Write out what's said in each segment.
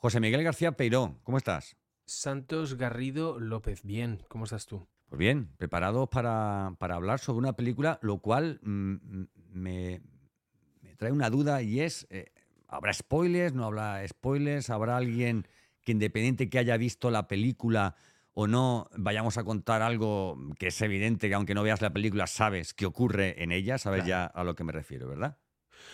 José Miguel García Peiró, ¿cómo estás? Santos Garrido López, bien, ¿cómo estás tú? Pues bien, preparados para, para hablar sobre una película, lo cual mm, mm, me, me trae una duda y es, eh, ¿habrá spoilers? ¿No habrá spoilers? ¿Habrá alguien que independiente que haya visto la película o no, vayamos a contar algo que es evidente que aunque no veas la película sabes qué ocurre en ella, sabes Claro. ya a lo que me refiero, ¿verdad?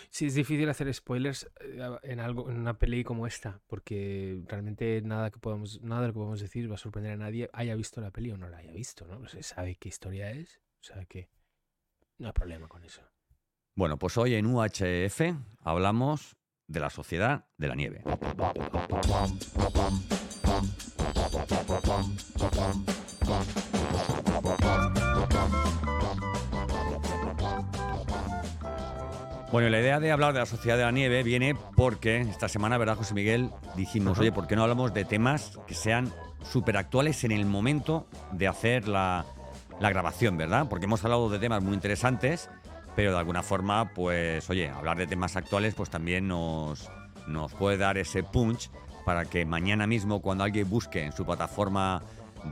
Sí, es difícil hacer spoilers eh, en algo, en una peli como esta, porque realmente nada que podamos, nada de lo que podemos decir va a sorprender a nadie, haya visto la peli o no la haya visto, ¿no? Se sabe qué historia es, o sea que no hay problema con eso. Bueno, pues hoy en UHF hablamos de la sociedad de la nieve. Bueno, la idea de hablar de la sociedad de la nieve viene porque esta semana, ¿verdad, José Miguel? Dijimos, Ajá. oye, ¿por qué no hablamos de temas que sean súper actuales en el momento de hacer la, la grabación, ¿verdad? Porque hemos hablado de temas muy interesantes, pero de alguna forma, pues, oye, hablar de temas actuales, pues también nos, nos puede dar ese punch para que mañana mismo, cuando alguien busque en su plataforma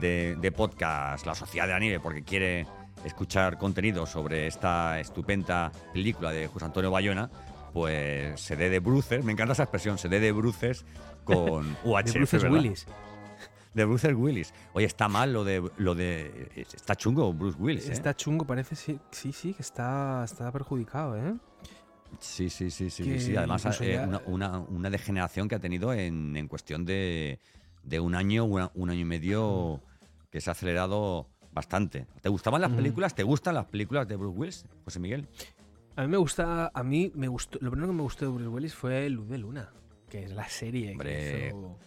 de, de podcast La Sociedad de la Nieve, porque quiere escuchar contenido sobre esta estupenda película de José Antonio Bayona, pues se dé de bruces, me encanta esa expresión, se dé de bruces con UHF, De Bruce ¿verdad? Willis. De Bruce Willis. Oye, está mal lo de lo de está chungo Bruce Willis, ¿eh? Está chungo, parece, sí, sí, sí, que está, está perjudicado, ¿eh? Sí, sí, sí, sí, que sí. Además, eh, una, una- una degeneración que ha tenido en, en cuestión de, de un año, una- un año y medio, que se ha acelerado bastante. ¿Te gustaban las películas? ¿Te gustan las películas de Bruce Willis, José Miguel? A mí me gusta, a mí me gustó, lo primero que me gustó de Bruce Willis fue Luz de Luna, que es la serie Hombre. que hizo...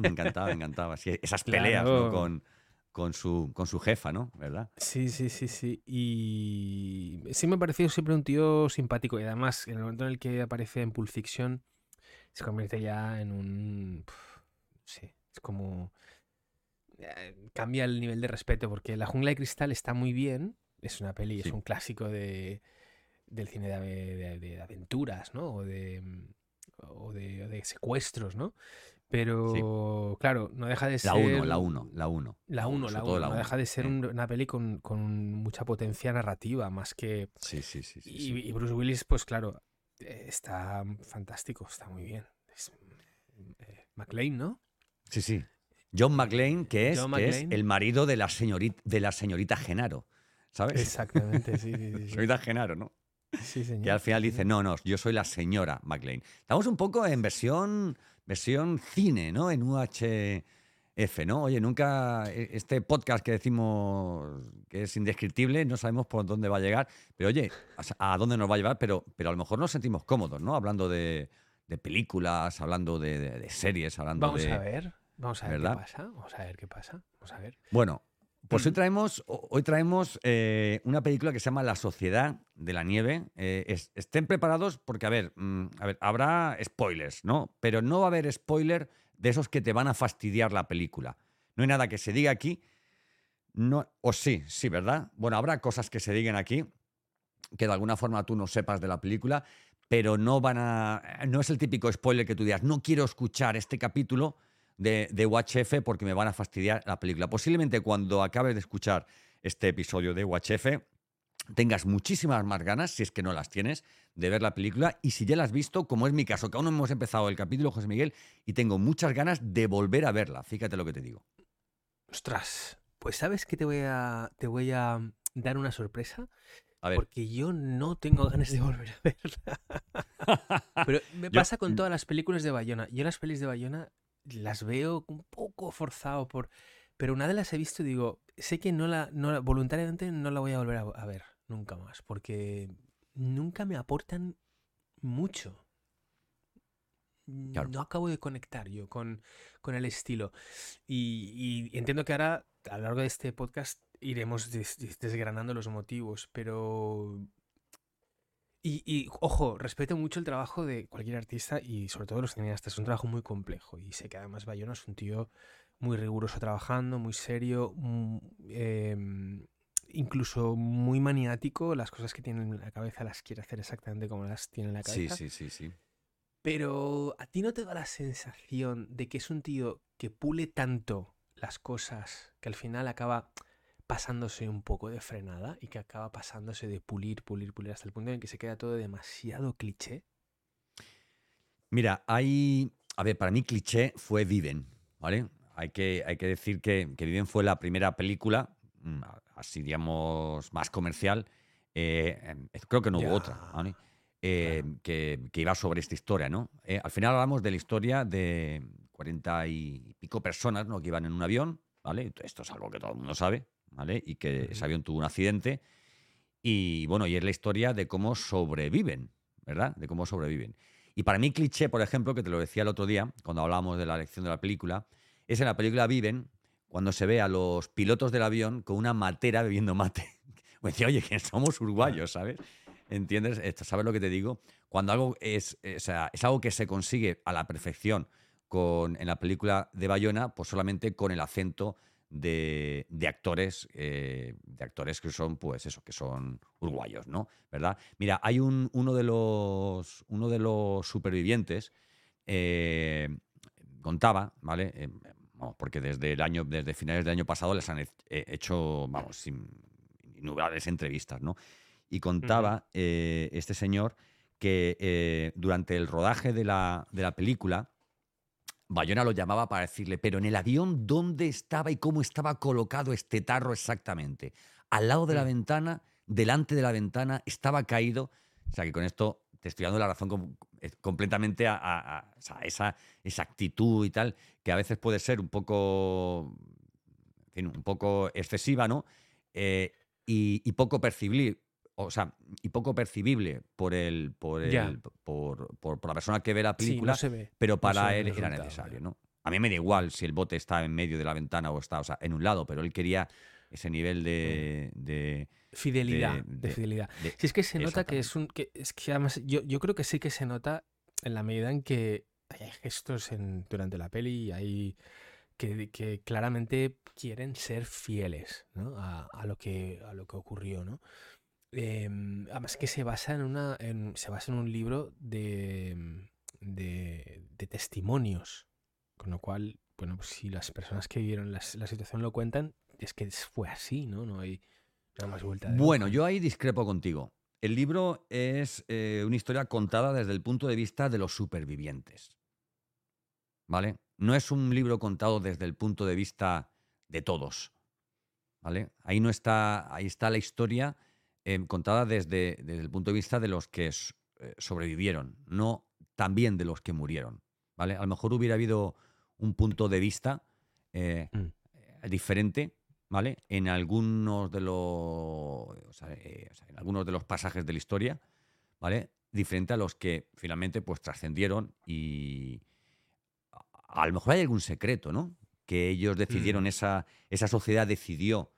Me encantaba, me encantaba. Sí, esas peleas ¿no? Con, con, su, con su jefa, ¿no? ¿Verdad? Sí, sí, sí, sí. Y sí me ha parecido siempre un tío simpático. Y además, en el momento en el que aparece en Pulp Fiction, se convierte ya en un... Sí, es como... eh, Cambia el nivel de respeto, porque La Jungla de Cristal está muy bien. Es una peli, Sí. es un clásico de, del cine de, ave- de- de aventuras, ¿no? O de, o de, secuestros, ¿no? Pero, claro, no deja de ser... La 1, la 1, la 1. La 1, la sobre todo 1. la No deja de ser un- una peli con, con mucha potencia narrativa, más que... Sí, sí, sí. sí, Y, Bruce Willis, pues claro, eh, está fantástico, está muy bien. Es, eh, McLean, ¿no? Sí, sí. John McClane, que es, que el marido de la, señorita, de la señorita Genaro. ¿Sabes? Exactamente, sí, sí, sí. Señorita Genaro, ¿no? Sí, señor. Que al final dice, no, no, yo soy la señora McLean. Estamos un poco en versión, versión cine, ¿no? En UHF, ¿no? Oye, nunca e- este podcast que decimos que es indescriptible, no sabemos por dónde va a llegar, pero oye, a dónde nos va a llevar, pero, pero a lo mejor nos sentimos cómodos, ¿no? Hablando de, de películas, hablando de, de- de series, hablando Vamos de... a ver, vamos a ver ¿verdad? qué pasa. Vamos a ver qué pasa. Vamos a ver. Bueno, pues hoy Ujú. traemos, ho- hoy traemos eh, una película que se llama La Sociedad de la Nieve. Eh, es- estén preparados porque, a ver, mm, a ver, habrá spoilers, ¿no? Pero no va a haber spoiler de esos que te van a fastidiar la película. No hay nada que se diga aquí. No, o sí, sí, ¿verdad? Bueno, habrá cosas que se digan aquí que de alguna forma tú no sepas de la película, pero no van a. No es el típico spoiler que tú digas, no quiero escuchar este capítulo de, de UHF porque me van a fastidiar la película. Posiblemente cuando acabes de escuchar este episodio de UHF tengas muchísimas más ganas, si es que no las tienes, de ver la película. Y si ya la has visto, como es mi caso, que aún no hemos empezado el capítulo, José Miguel, y tengo muchas ganas de volver a verla. Fíjate lo que te digo. Ostras, pues sabes que te voy a, te voy a dar una sorpresa. A ver, Porque yo no tengo ganas de volver a verla. Pero me Yo- pasa con todas las películas de Bayona. Yo las pelis de Bayona las veo un poco forzado por. Pero una de las he visto y digo, sé que no la, no la- voluntariamente no la voy a volver a, a ver nunca más. Porque nunca me aportan mucho. Claro. No acabo de conectar yo con, con el estilo. Y, y entiendo que ahora, a lo largo de este podcast, iremos des- des- desgranando los motivos, pero... Y, y, ojo, respeto mucho el trabajo de cualquier artista y sobre todo los cineastas. Es un trabajo muy complejo y sé que además Bayona es un tío muy riguroso trabajando, muy serio, mm, em, incluso muy maniático. Las cosas que tiene en la cabeza las quiere hacer exactamente como las tiene en la sí, cabeza. sí, sí, sí. Pero a ti no te da la sensación de que es un tío que pule tanto las cosas que al final acaba pasándose un poco de frenada y que acaba pasándose de pulir, pulir, pulir hasta el punto en que se queda todo demasiado cliché. Mira, hay. A ver, para mí, cliché fue Viven, ¿vale? Hay que, hay que decir que, que Viven fue la primera película, mm, así digamos, más comercial. eh, creo que no hubo Ya, otra, ¿vale? Eh, claro. que, que iba sobre esta historia, ¿no? Eh, al final hablamos de la historia de cuarenta y pico personas, ¿no? Que iban en un avión, ¿vale? Esto es algo que todo el mundo sabe, ¿vale? Y que ese avión tuvo un accidente. Y bueno, y es la historia de cómo sobreviven, ¿verdad? De cómo sobreviven. Y para mí, cliché, por ejemplo, que te lo decía el otro día, cuando hablábamos de la lección de la película, es en la película Viven, cuando se ve a los pilotos del avión con una matera bebiendo mate. Me decía, oye, que somos uruguayos, ¿sabes? ¿Entiendes? ¿Sabes lo que te digo? Cuando algo es, eh, o sea, es algo que se consigue a la perfección con, en la película de Bayona, pues solamente con el acento de, de actores, eh, de actores que son, pues eso, que son uruguayos, ¿no? ¿Verdad? Mira, hay un, uno, de los, uno de los supervivientes eh, contaba, ¿vale? Eh, vamos, porque desde el año, desde finales del año pasado les han he- eh, hecho, vamos, sin- innumerables entrevistas, ¿no? Y contaba este señor que durante el rodaje de la, de la película, Bayona lo llamaba para decirle, pero en el avión, ¿dónde estaba y cómo estaba colocado este tarro exactamente? Al lado de la ventana, delante de la ventana, estaba caído. O sea que con esto te estoy dando la razón eh, completamente a, esa, esa actitud y tal, que a veces puede ser un poco, en fin, un poco excesiva, ¿no? Eh, y, y poco percibible, o sea, y poco percibible por el, por el, por, por- por la persona que ve la Sí, película, no se ve. pero no para ve él era necesario. ¿no? A mí me da igual si el bote está en medio de la ventana o está, o sea, en un lado, pero él quería ese nivel de, de, Fidelidad, de- de, de- fidelidad. de- Si es que se nota que es un. Que, es que además, yo, yo creo que sí que se nota en la medida en que hay gestos en, durante la peli hay. Que, que claramente quieren ser fieles ¿no? a, a lo que, a lo que ocurrió, ¿no? Em, además que se basa en una. en- se basa en un libro de, de, de testimonios. Con lo cual, bueno, pues si las personas que vivieron la situación lo cuentan, es que fue así, ¿no? No hay nada más vuelta de Bueno, yo ahí discrepo contigo. El libro es eh, una historia contada desde el punto de vista de los supervivientes. ¿Vale? No es un libro contado desde el punto de vista de todos. ¿Vale? Ahí no está, ahí está la historia eh, contada desde, desde el punto de vista de los que eh, sobrevivieron, no también de los que murieron. ¿Vale? A lo mejor hubiera habido un punto de vista eh, Mm. diferente, ¿vale? En algunos de los, o sea, eh, o sea, en algunos de los pasajes de la historia, ¿vale? Diferente a los que finalmente pues trascendieron y a, a lo mejor hay algún secreto, ¿no? Que ellos decidieron, Mm. esa, esa sociedad decidió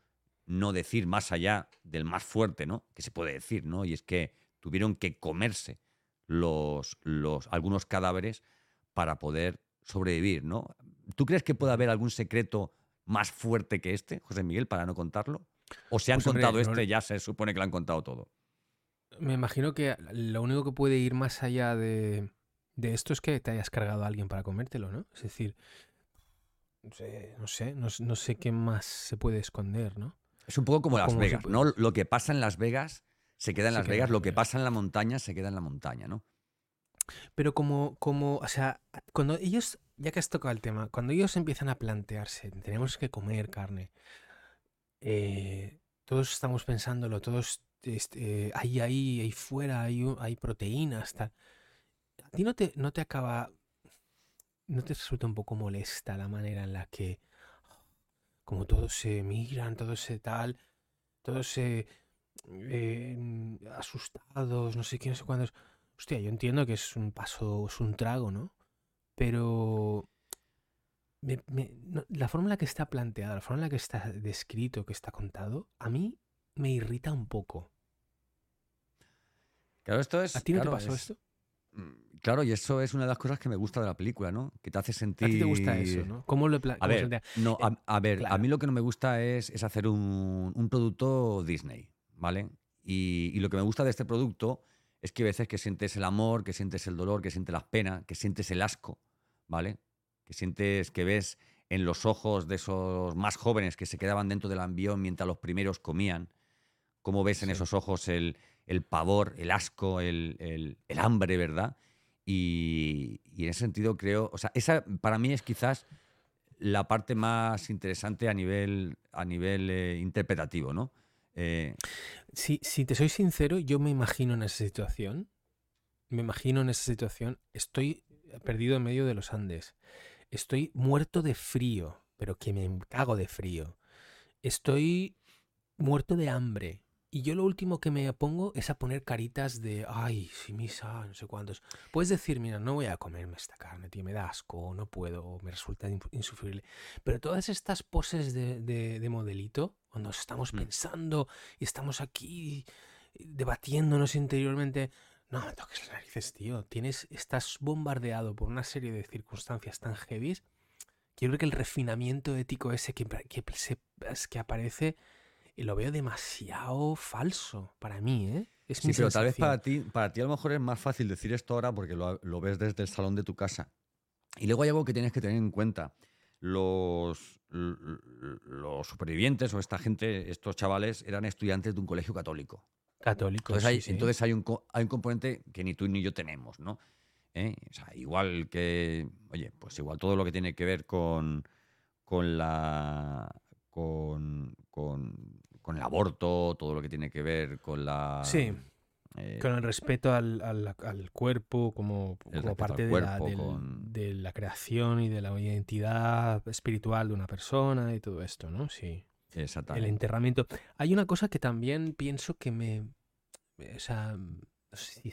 no decir más allá del más fuerte, ¿no? Que se puede decir, ¿no? Y es que tuvieron que comerse los, los, algunos cadáveres para poder sobrevivir, ¿no? ¿Tú crees que puede haber algún secreto más fuerte que este, José Miguel, para no contarlo? ¿O se han Pues, contado este, ya se supone que lo han contado todo? Me imagino que lo único que puede ir más allá de, de esto es que te hayas cargado a alguien para comértelo, ¿no? Es decir, no sé, no sé, no, s- no sé qué más se puede esconder, ¿no? Es un poco como Las Vegas, ¿no? Lo que pasa en Las Vegas se queda en Las queda Vegas, lo que pasa en la montaña se queda en la montaña, ¿no? Pero como, como, o sea, cuando ellos, ya que has tocado el tema, cuando ellos empiezan a plantearse, tenemos que comer carne, eh, todos estamos pensándolo, todos, este, ahí, ahí, ahí fuera, hay, hay proteínas, tal. ¿A ti no te, no te acaba, no te resulta un poco molesta la manera en la que, como todos se miran, todos se tal, todos se eh, asustados, no sé qué, no sé cuántos. Hostia, yo entiendo que es un paso, es un trago, ¿no? Pero me- me- no- la forma en la que está planteada, la forma en la que está descrito, que está contado, a mí me irrita un poco. Claro, esto es. ¿A ti no claro, te pasó es- esto? Claro, y eso es una de las cosas que me gusta de la película, ¿no? Que te hace ¿A sentir. ti te gusta eso, no? ¿Cómo lo A ver, plantea? no, Eh, a, a ver, a mí lo que no me gusta es, es hacer un, un producto Disney, ¿vale? Y, y lo que me gusta de este producto es que a veces que sientes el amor, que sientes el dolor, que sientes las penas, que sientes el asco, ¿vale? Que sientes que ves en los ojos de esos más jóvenes que se quedaban dentro del avión mientras los primeros comían, cómo ves en esos ojos el, pavor, el asco, el, hambre, ¿verdad? Y, en ese sentido creo, o sea, esa para mí es quizás la parte más interesante a nivel, a nivel eh, interpretativo, ¿no? Eh, si, si te soy sincero, yo me imagino en esa situación, me imagino en esa situación, estoy perdido en medio de los Andes, estoy muerto de frío, pero que me cago de frío, estoy muerto de hambre, y yo lo último que me pongo es a poner caritas de, ay, si misa, no sé cuántos. Puedes decir, mira, no voy a comerme esta carne, tío, me da asco, no puedo, me resulta insufrible. Pero todas estas poses de, de, modelito, cuando estamos mm. pensando y estamos aquí debatiéndonos interiormente, no me toques las narices, tío. Tienes, estás bombardeado por una serie de circunstancias tan heavy. Quiero que el refinamiento ético ese que, que, que aparece y lo veo demasiado falso para mí, ¿eh? Es sí, pero tal vez para ti, para ti a lo mejor es más fácil decir esto ahora porque lo, ves desde el salón de tu casa. Y luego hay algo que tienes que tener en cuenta. Los, los supervivientes o esta gente, estos chavales, eran estudiantes de un colegio católico. Católico. Entonces, hay, entonces hay, un, hay un componente que ni tú ni yo tenemos, ¿no? ¿Eh? O sea, igual que, oye, pues igual todo lo que tiene que ver con, con la con, con, el aborto, todo lo que tiene que ver con la... Sí. Eh, con el respeto al, cuerpo como, parte de, la, de, la, creación y de la identidad espiritual de una persona y todo esto, ¿no? Sí. Exactamente. El enterramiento. Hay una cosa que también pienso que me... O sea, si,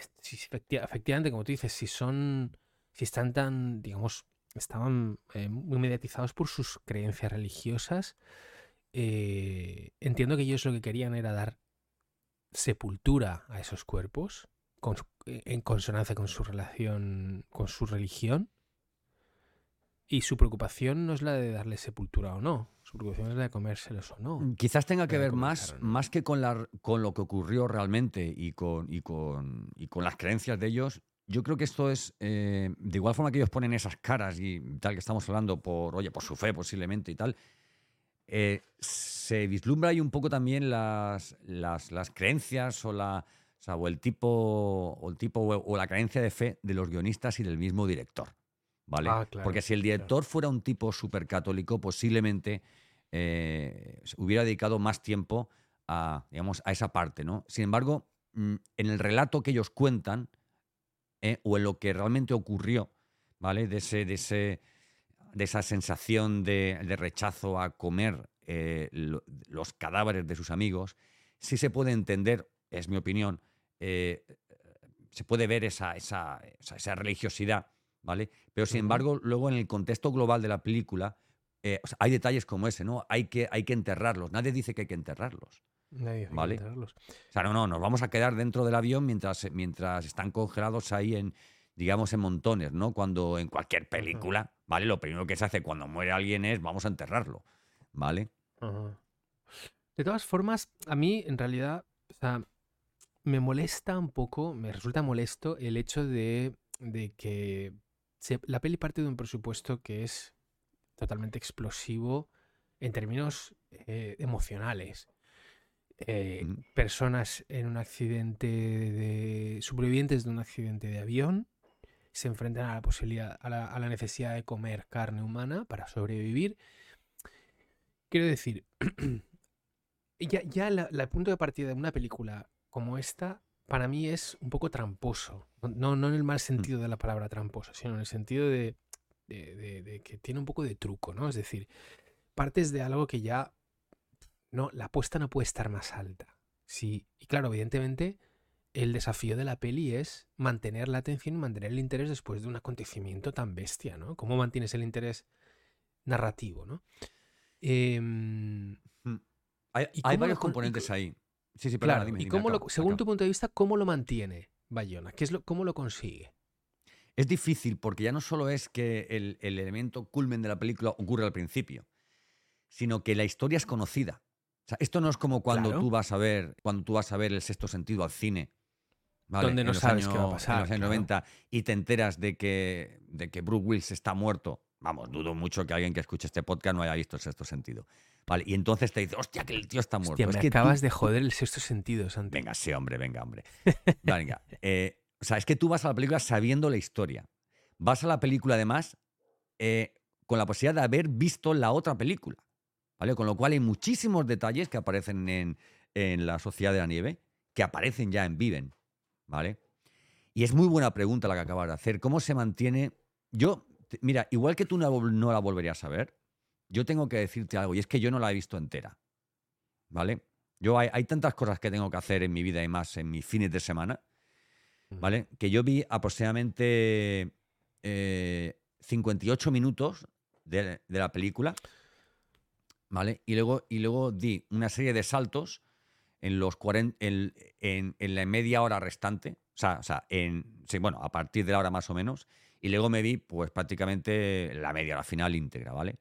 efectivamente, como tú dices, si son... Si están tan, digamos, estaban eh, muy mediatizados por sus creencias religiosas, eh, entiendo que ellos lo que querían era dar sepultura a esos cuerpos eh, en consonancia con su relación, con su religión. Y su preocupación no es la de darle sepultura o no, su preocupación es la de comérselos o no. Quizás tenga que ver más, más que con, la, con lo que ocurrió realmente y con, y, con, y con las creencias de ellos. Yo creo que esto es, eh, de igual forma que ellos ponen esas caras y tal que estamos hablando por, oye, por su fe posiblemente y tal, eh, se vislumbra ahí un poco también las, las, creencias o, la, o, el tipo, o, el tipo o, la creencia de fe de los guionistas y del mismo director. ¿Vale? Ah, Porque si el director fuera un tipo súper católico, posiblemente eh, hubiera dedicado más tiempo a, digamos, a esa parte. ¿no? Sin embargo, mm, en el relato que ellos cuentan, eh, o en lo que realmente ocurrió, ¿vale? De ese, de ese, de esa sensación de, rechazo a comer eh, los cadáveres de sus amigos, sí se puede entender, es mi opinión, eh, se puede ver esa, esa, esa, religiosidad, ¿vale? Pero sin embargo, luego en el contexto global de la película, eh, hay detalles como ese, ¿no? Hay que, hay que enterrarlos. Nadie dice que hay que enterrarlos. Nadie ¿vale? que enterrarlos. O sea, no, no, nos vamos a quedar dentro del avión mientras, mientras están congelados ahí en, digamos, en montones, ¿no? Cuando en cualquier película, ¿vale? Lo primero que se hace cuando muere alguien es vamos a enterrarlo, ¿vale? De todas formas, a mí en realidad, o sea, me molesta un poco, me resulta molesto el hecho de, que la peli parte de un presupuesto que es totalmente explosivo en términos eh, emocionales. Eh, personas en un accidente de supervivientes de un accidente de avión se enfrentan a la posibilidad, a la, necesidad de comer carne humana para sobrevivir. Quiero decir, ya, ya el punto de partida de una película como esta, para mí es un poco tramposo. No, no en el mal mm. sentido de la palabra tramposo, sino en el sentido de, de, que tiene un poco de truco, ¿no? Es decir, partes de algo que ya. No, la apuesta no puede estar más alta. Sí, y claro, evidentemente el desafío de la peli es mantener la atención y mantener el interés después de un acontecimiento tan bestia, ¿no? ¿Cómo mantienes el interés narrativo, ¿no? Em, hmm. hay, varios componentes ahí. Sí, sí, pero ¿Y cómo lo, según tu punto de vista, cómo lo mantiene Bayona? ¿Qué es lo, ¿Cómo lo consigue? Es difícil porque ya no solo es que el, elemento culmen de la película ocurre al principio, sino que la historia es conocida. O sea, esto no es como cuando tú vas a ver, cuando tú vas a ver el sexto sentido al cine ¿vale? Donde no sabes qué va a pasar, En los años claro. 90 y te enteras de que, de que Bruce Willis está muerto. Vamos, dudo mucho que alguien que escuche este podcast no haya visto el sexto sentido. Vale, y entonces te dice, hostia, que el tío está muerto. Hostia, es me que tú- acabas de joder el sexto sentido, Santi. Venga, sí, hombre, venga, hombre. Venga. eh, o sea, es que tú vas a la película sabiendo la historia. Vas a la película, además, eh, con la posibilidad de haber visto la otra película. ¿Vale? Con lo cual hay muchísimos detalles que aparecen en, en La Sociedad de la Nieve, que aparecen ya en Viven. ¿Vale? Y es muy buena pregunta la que acabas de hacer. ¿Cómo se mantiene? Yo, mira, igual que tú no, la vol- no la volverías a ver, yo tengo que decirte algo, y es que yo no la he visto entera. ¿Vale? Yo hay, hay tantas cosas que tengo que hacer en mi vida y más en mis fines de semana, ¿vale? Que yo vi aproximadamente eh, 58 minutos de, de la película, ¿vale? Y luego, y luego di una serie de saltos en los 40, en, en- en la media hora restante, o sea, o sea, en, sí, bueno, a partir de la hora más o menos, y luego me vi pues prácticamente la media hora final íntegra, ¿vale?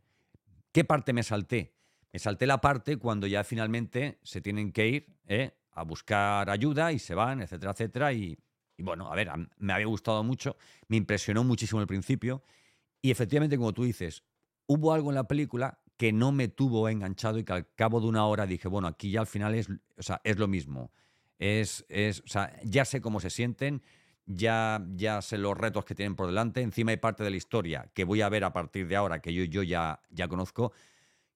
¿Qué parte me salté? Me salté la parte cuando ya finalmente se tienen que ir ¿eh? a buscar ayuda y se van, etcétera, etcétera. Y, y bueno, a ver, me había gustado mucho, me impresionó muchísimo el principio. Y efectivamente, como tú dices, hubo algo en la película que no me tuvo enganchado y que al cabo de una hora dije, bueno, aquí ya al final es, o sea, es lo mismo. Es, es, o sea, ya sé cómo se sienten, ya, ya sé los retos que tienen por delante. Encima hay parte de la historia que voy a ver a partir de ahora, que yo, yo ya, ya conozco.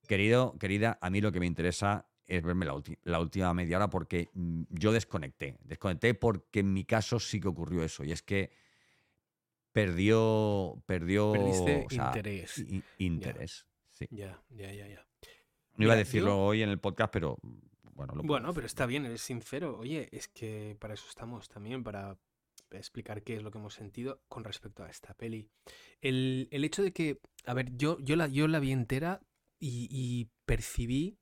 Querido, querida, a mí lo que me interesa es verme la, la última media hora porque mm, yo desconecté. Desconecté porque en mi caso sí que ocurrió eso. Y es que perdió. Perdió. Perdiste o sea, interés. interés. Sí. Ya, ya, ya, ya. No iba a decirlo yo- hoy en el podcast, pero bueno, lo Bueno, pero está bien, eres sincero. Oye, es que para eso estamos también, para explicar qué es lo que hemos sentido con respecto a esta peli. El, el hecho de que, a ver, yo, yo, la, yo la vi entera y, y percibí,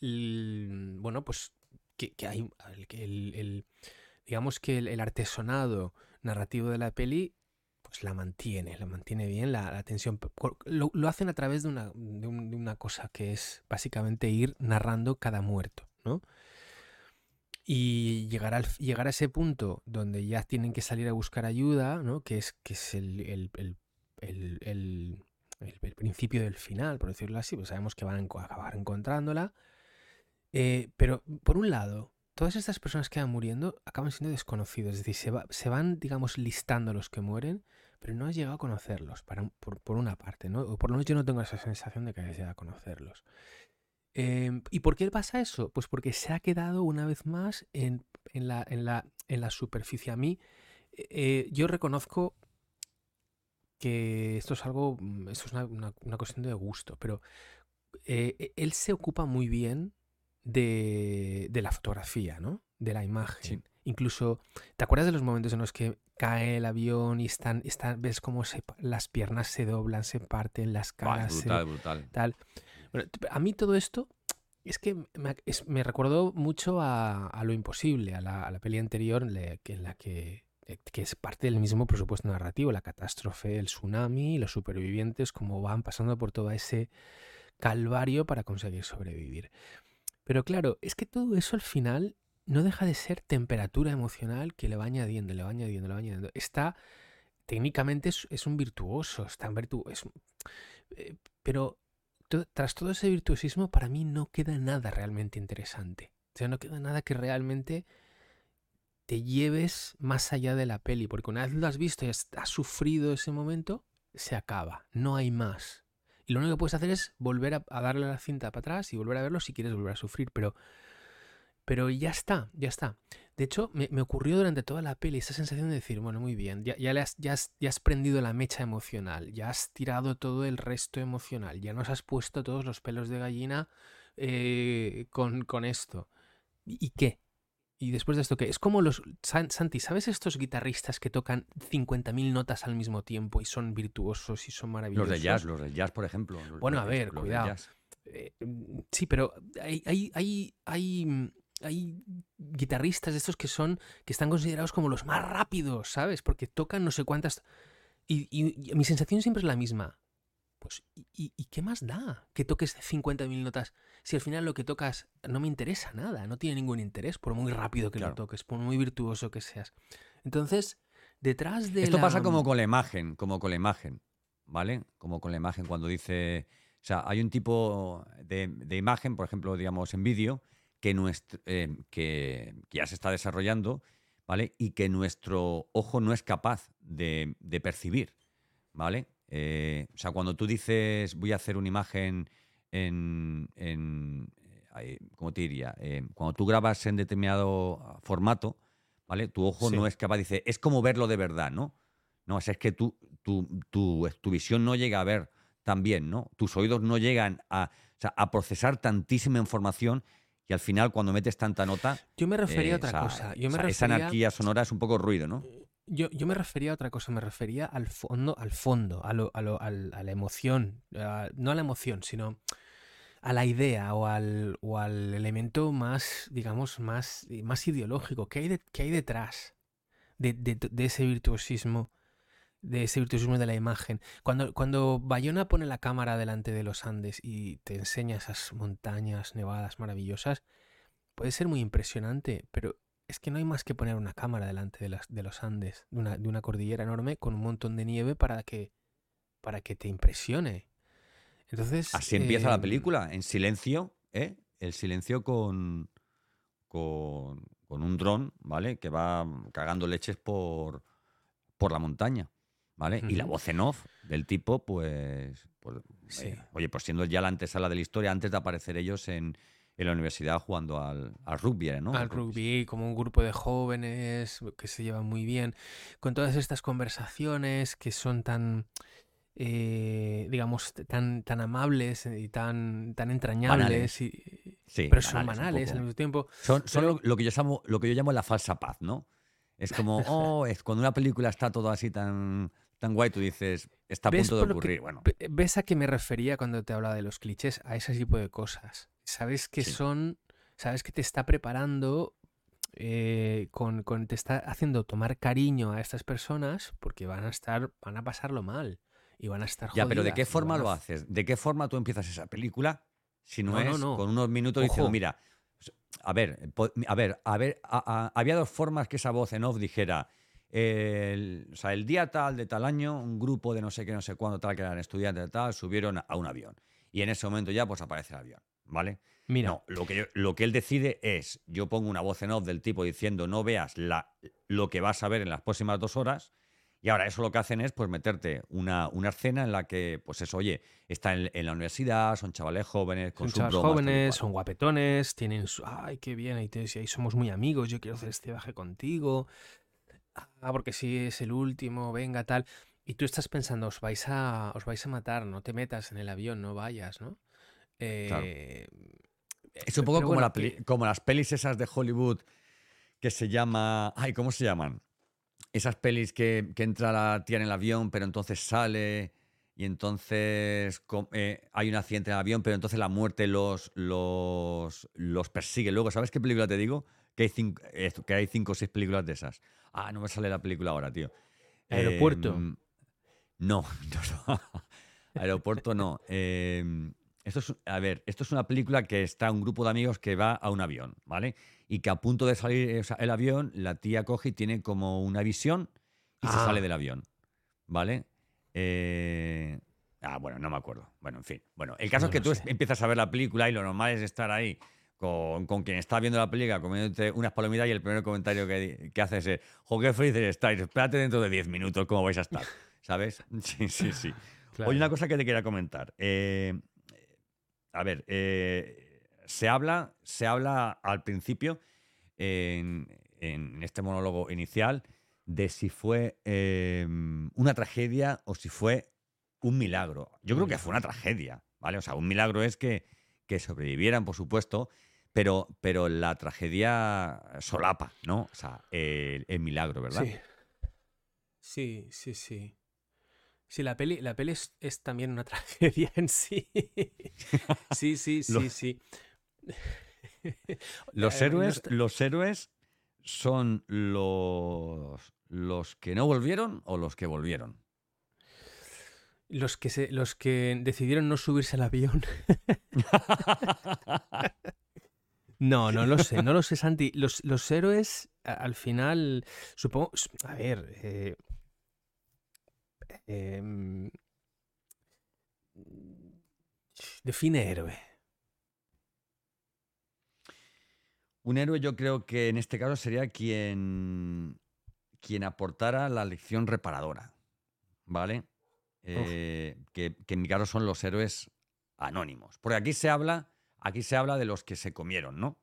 el- bueno, pues que, que hay, el, el- el- digamos que el, el artesonado narrativo de la peli, pues la mantiene, la mantiene bien, la, la tensión. Lo, lo hacen a través de una, de, un- de una cosa que es básicamente ir narrando cada muerto, ¿no? Y llegar, al, llegar a ese punto donde ya tienen que salir a buscar ayuda, ¿no? Que es, que es el, el- el- el- el- principio del final, por decirlo así, pues sabemos que van a acabar encontrándola. Eh, pero, por un lado, todas estas personas que van muriendo acaban siendo desconocidos, es decir, se, va- se van, digamos, listando los que mueren, pero no has llegado a conocerlos, por, por una parte, ¿no? O por lo menos yo no tengo esa sensación de que hayas llegado a conocerlos. Em, ¿Y por qué pasa eso? Pues porque se ha quedado una vez más en, en la, en, la, en la superficie. A mí, eh, yo reconozco que esto es algo, mm, esto es una, una- cuestión de gusto, pero eh, e- él se ocupa muy bien de, de la fotografía, ¿no? De la imagen. Incluso, ¿te acuerdas de los momentos en los que cae el avión y están, están ves cómo se, las piernas se doblan, se parten, las caras se- brutal, brutal. tal. Bueno, t- a mí todo esto es que me, es- me recordó mucho a, a Lo Imposible, a la, a la peli anterior en la que, en la que, eh, que es parte del mismo presupuesto narrativo, la catástrofe, el tsunami, los supervivientes, como van pasando por todo ese calvario para conseguir sobrevivir. Pero claro, es que todo eso al final no deja de ser temperatura emocional que le va añadiendo, le va añadiendo, le va añadiendo. Está, técnicamente es, un virtuoso, está en virtu- es un- eh, pero tras todo ese virtuosismo, para mí no queda nada realmente interesante. O sea, no queda nada que realmente te lleves más allá de la peli, porque una vez lo has visto y has, has sufrido ese momento, se acaba, no hay más. Y lo único que puedes hacer es volver a, a darle la cinta para atrás y volver a verlo si quieres volver a sufrir, pero, pero ya está, ya está. De hecho, me, me ocurrió durante toda la peli esa sensación de decir, bueno, muy bien, ya, ya, le has, ya, has, ya has prendido la mecha emocional, ya has tirado todo el resto emocional, ya nos has puesto todos los pelos de gallina eh, con, con esto. ¿Y qué? Y después de esto, ¿qué? Es como los... San- Santi, ¿sabes estos guitarristas que tocan 50.000 notas al mismo tiempo y son virtuosos y son Los maravillosos? de jazz, los de jazz, por ejemplo. los- Bueno, los a ver, los cuidado. Eh, mm, sí, pero hay, hay, hay, hay, mm, hay guitarristas de estos que son, que están considerados como los más rápidos, ¿sabes? Porque tocan no sé cuántas... Y, y- y mi sensación siempre es la misma. Pues, ¿y, qué más da que toques 50.000 notas si al final lo que tocas no me interesa nada, no tiene ningún interés, por muy rápido que Claro. lo toques, por muy virtuoso que seas? Entonces, detrás de Esto pasa como con la imagen, como con la imagen, ¿vale? Como con la imagen cuando dice, o sea, hay un tipo de, de imagen, por ejemplo, digamos en vídeo, que, nuestro, eh, que, que ya se está desarrollando, ¿vale? Y que nuestro ojo no es capaz de, de percibir, ¿vale? Eh, o sea, cuando tú dices, voy a hacer una imagen en, en eh, ¿cómo te diría? Eh, cuando tú grabas en determinado formato, ¿vale? Tu ojo Sí. no es capaz, dice, es como verlo de verdad, ¿no? No, o sea, es que tu, tu, tu, tu visión no llega a ver tan bien, ¿no? Tus oídos no llegan a, o sea, a procesar tantísima información y al final cuando metes tanta nota... Yo me refería a eh, otra cosa. Yo me Esa refería... anarquía sonora es un poco ruido, ¿no? Yo, yo me refería a otra cosa, me refería al fondo, al fondo, a, lo- a, lo- a la emoción, a- no a la emoción, sino a la idea o al, o al elemento más, digamos, más, más ideológico. ¿Qué hay, de- qué hay detrás de, de- de ese virtuosismo, de ese virtuosismo de la imagen? Cuando, cuando Bayona pone la cámara delante de los Andes y te enseña esas montañas nevadas maravillosas, puede ser muy impresionante, pero es que no hay más que poner una cámara delante de, las, de los Andes, de una, de una cordillera enorme con un montón de nieve para que, para que te impresione. Entonces. Así empieza la em, película, en silencio, ¿eh? El silencio con, con, con un dron, ¿vale? Que va cagando leches por, por la montaña, ¿vale? Y la voz en off del tipo, pues, pues, Sí. eh, oye, pues siendo ya la antesala de la historia, antes de aparecer ellos en, en la universidad jugando al, al rugby, ¿no? al rugby, como un grupo de jóvenes que se llevan muy bien, con todas estas conversaciones que son tan, eh, digamos, tan, tan amables y tan, tan entrañables, y, Sí, pero son banales al mismo tiempo. Son, son Pero- lo que yo llamo, lo que yo llamo la falsa paz, ¿no? Es como, oh, es cuando una película está todo así tan, tan guay, tú dices, está a ¿Ves punto de que- ocurrir. Bueno, ¿Ves a qué me refería cuando te hablaba de los clichés? A ese tipo de cosas. Sabes que Sí. son, sabes que te está preparando, eh, con, con- te está haciendo tomar cariño a estas personas porque van a estar, van a pasarlo mal y van a estar ya, pero ¿de qué jodidas forma a lo haces? ¿De qué forma tú empiezas esa película? Si no, es no. con unos minutos diciendo, Ojo. mira, a ver, a ver, a ver, a- a- había dos formas que esa voz en off dijera, el, o sea, el día tal de tal año, un grupo de no sé qué, no sé cuándo, tal, que eran estudiantes de tal, subieron a un avión. Y en ese momento ya, pues aparece el avión, ¿vale? Mira, No, lo que, yo- lo que él decide es, yo pongo una voz en off del tipo diciendo no veas la, lo que vas a ver en las próximas dos horas, y ahora eso lo que hacen es pues meterte una, una escena en la que, pues eso, oye, está en, en la universidad, son chavales jóvenes, con son sus chavales bromas, jóvenes, son guapetones, tienen su, ay, qué bien, ahí, te- ahí somos muy amigos, yo quiero hacer este viaje contigo. Ah, porque si es el último, venga, tal. Y tú estás pensando, os vais a, os vais a matar, no te metas en el avión, no vayas, ¿no? Claro. Eh, Es un poco como, bueno, la que- peli- como las pelis esas de Hollywood que se llama... Ay, ¿cómo se llaman? Esas pelis que, que entra la tía en el avión, pero entonces sale y entonces eh, hay un accidente en el avión, pero entonces la muerte los, los, los persigue. Luego, ¿sabes qué película te digo? Que hay, cinco, esto, que hay cinco o seis películas de esas. Ah, no me sale la película ahora, tío. Aeropuerto. Em, no, no, no. Aeropuerto no. Em, esto es, a ver, esto es una película que está un grupo de amigos que va a un avión, ¿vale? Y que a punto de salir o sea, el avión, la tía coge y tiene como una visión y se Ah. sale del avión, ¿vale? Eh, ah, bueno, no me acuerdo. Bueno, en fin. Bueno, el caso No es que tú sé. empiezas a ver la película y lo normal es estar ahí con, con quien está viendo la película, comiéndote unas palomitas y el primer comentario que, que haces es, jo, qué estáis, espérate dentro de 10 minutos cómo vais a estar, ¿sabes? Sí, sí, sí. claro. Oye, una cosa que te quería comentar. Eh, a ver, eh, se, habla, se habla al principio, en, en este monólogo inicial, de si fue eh, una tragedia o si fue un milagro. Yo creo que fue una tragedia, ¿vale? O sea, un milagro es que, que sobrevivieran, por supuesto, pero, pero la tragedia solapa, ¿no? O sea, el, el milagro, ¿verdad? Sí. Sí, sí, sí. Sí, la peli, la peli es, es también una tragedia en sí. Sí, sí, sí, sí. Los Eh, héroes, los- los héroes son los, los que no volvieron o los que volvieron. Los que se, los que decidieron no subirse al avión. No, no lo sé, no lo sé, Santi. Los, los héroes, al final, supongo. A ver. eh, em, define héroe. Un héroe yo creo que en este caso sería quien, quien aportara la lección reparadora, ¿vale? Eh, que, que en mi caso son los héroes anónimos. Porque aquí se habla, aquí se habla de los que se comieron, ¿no?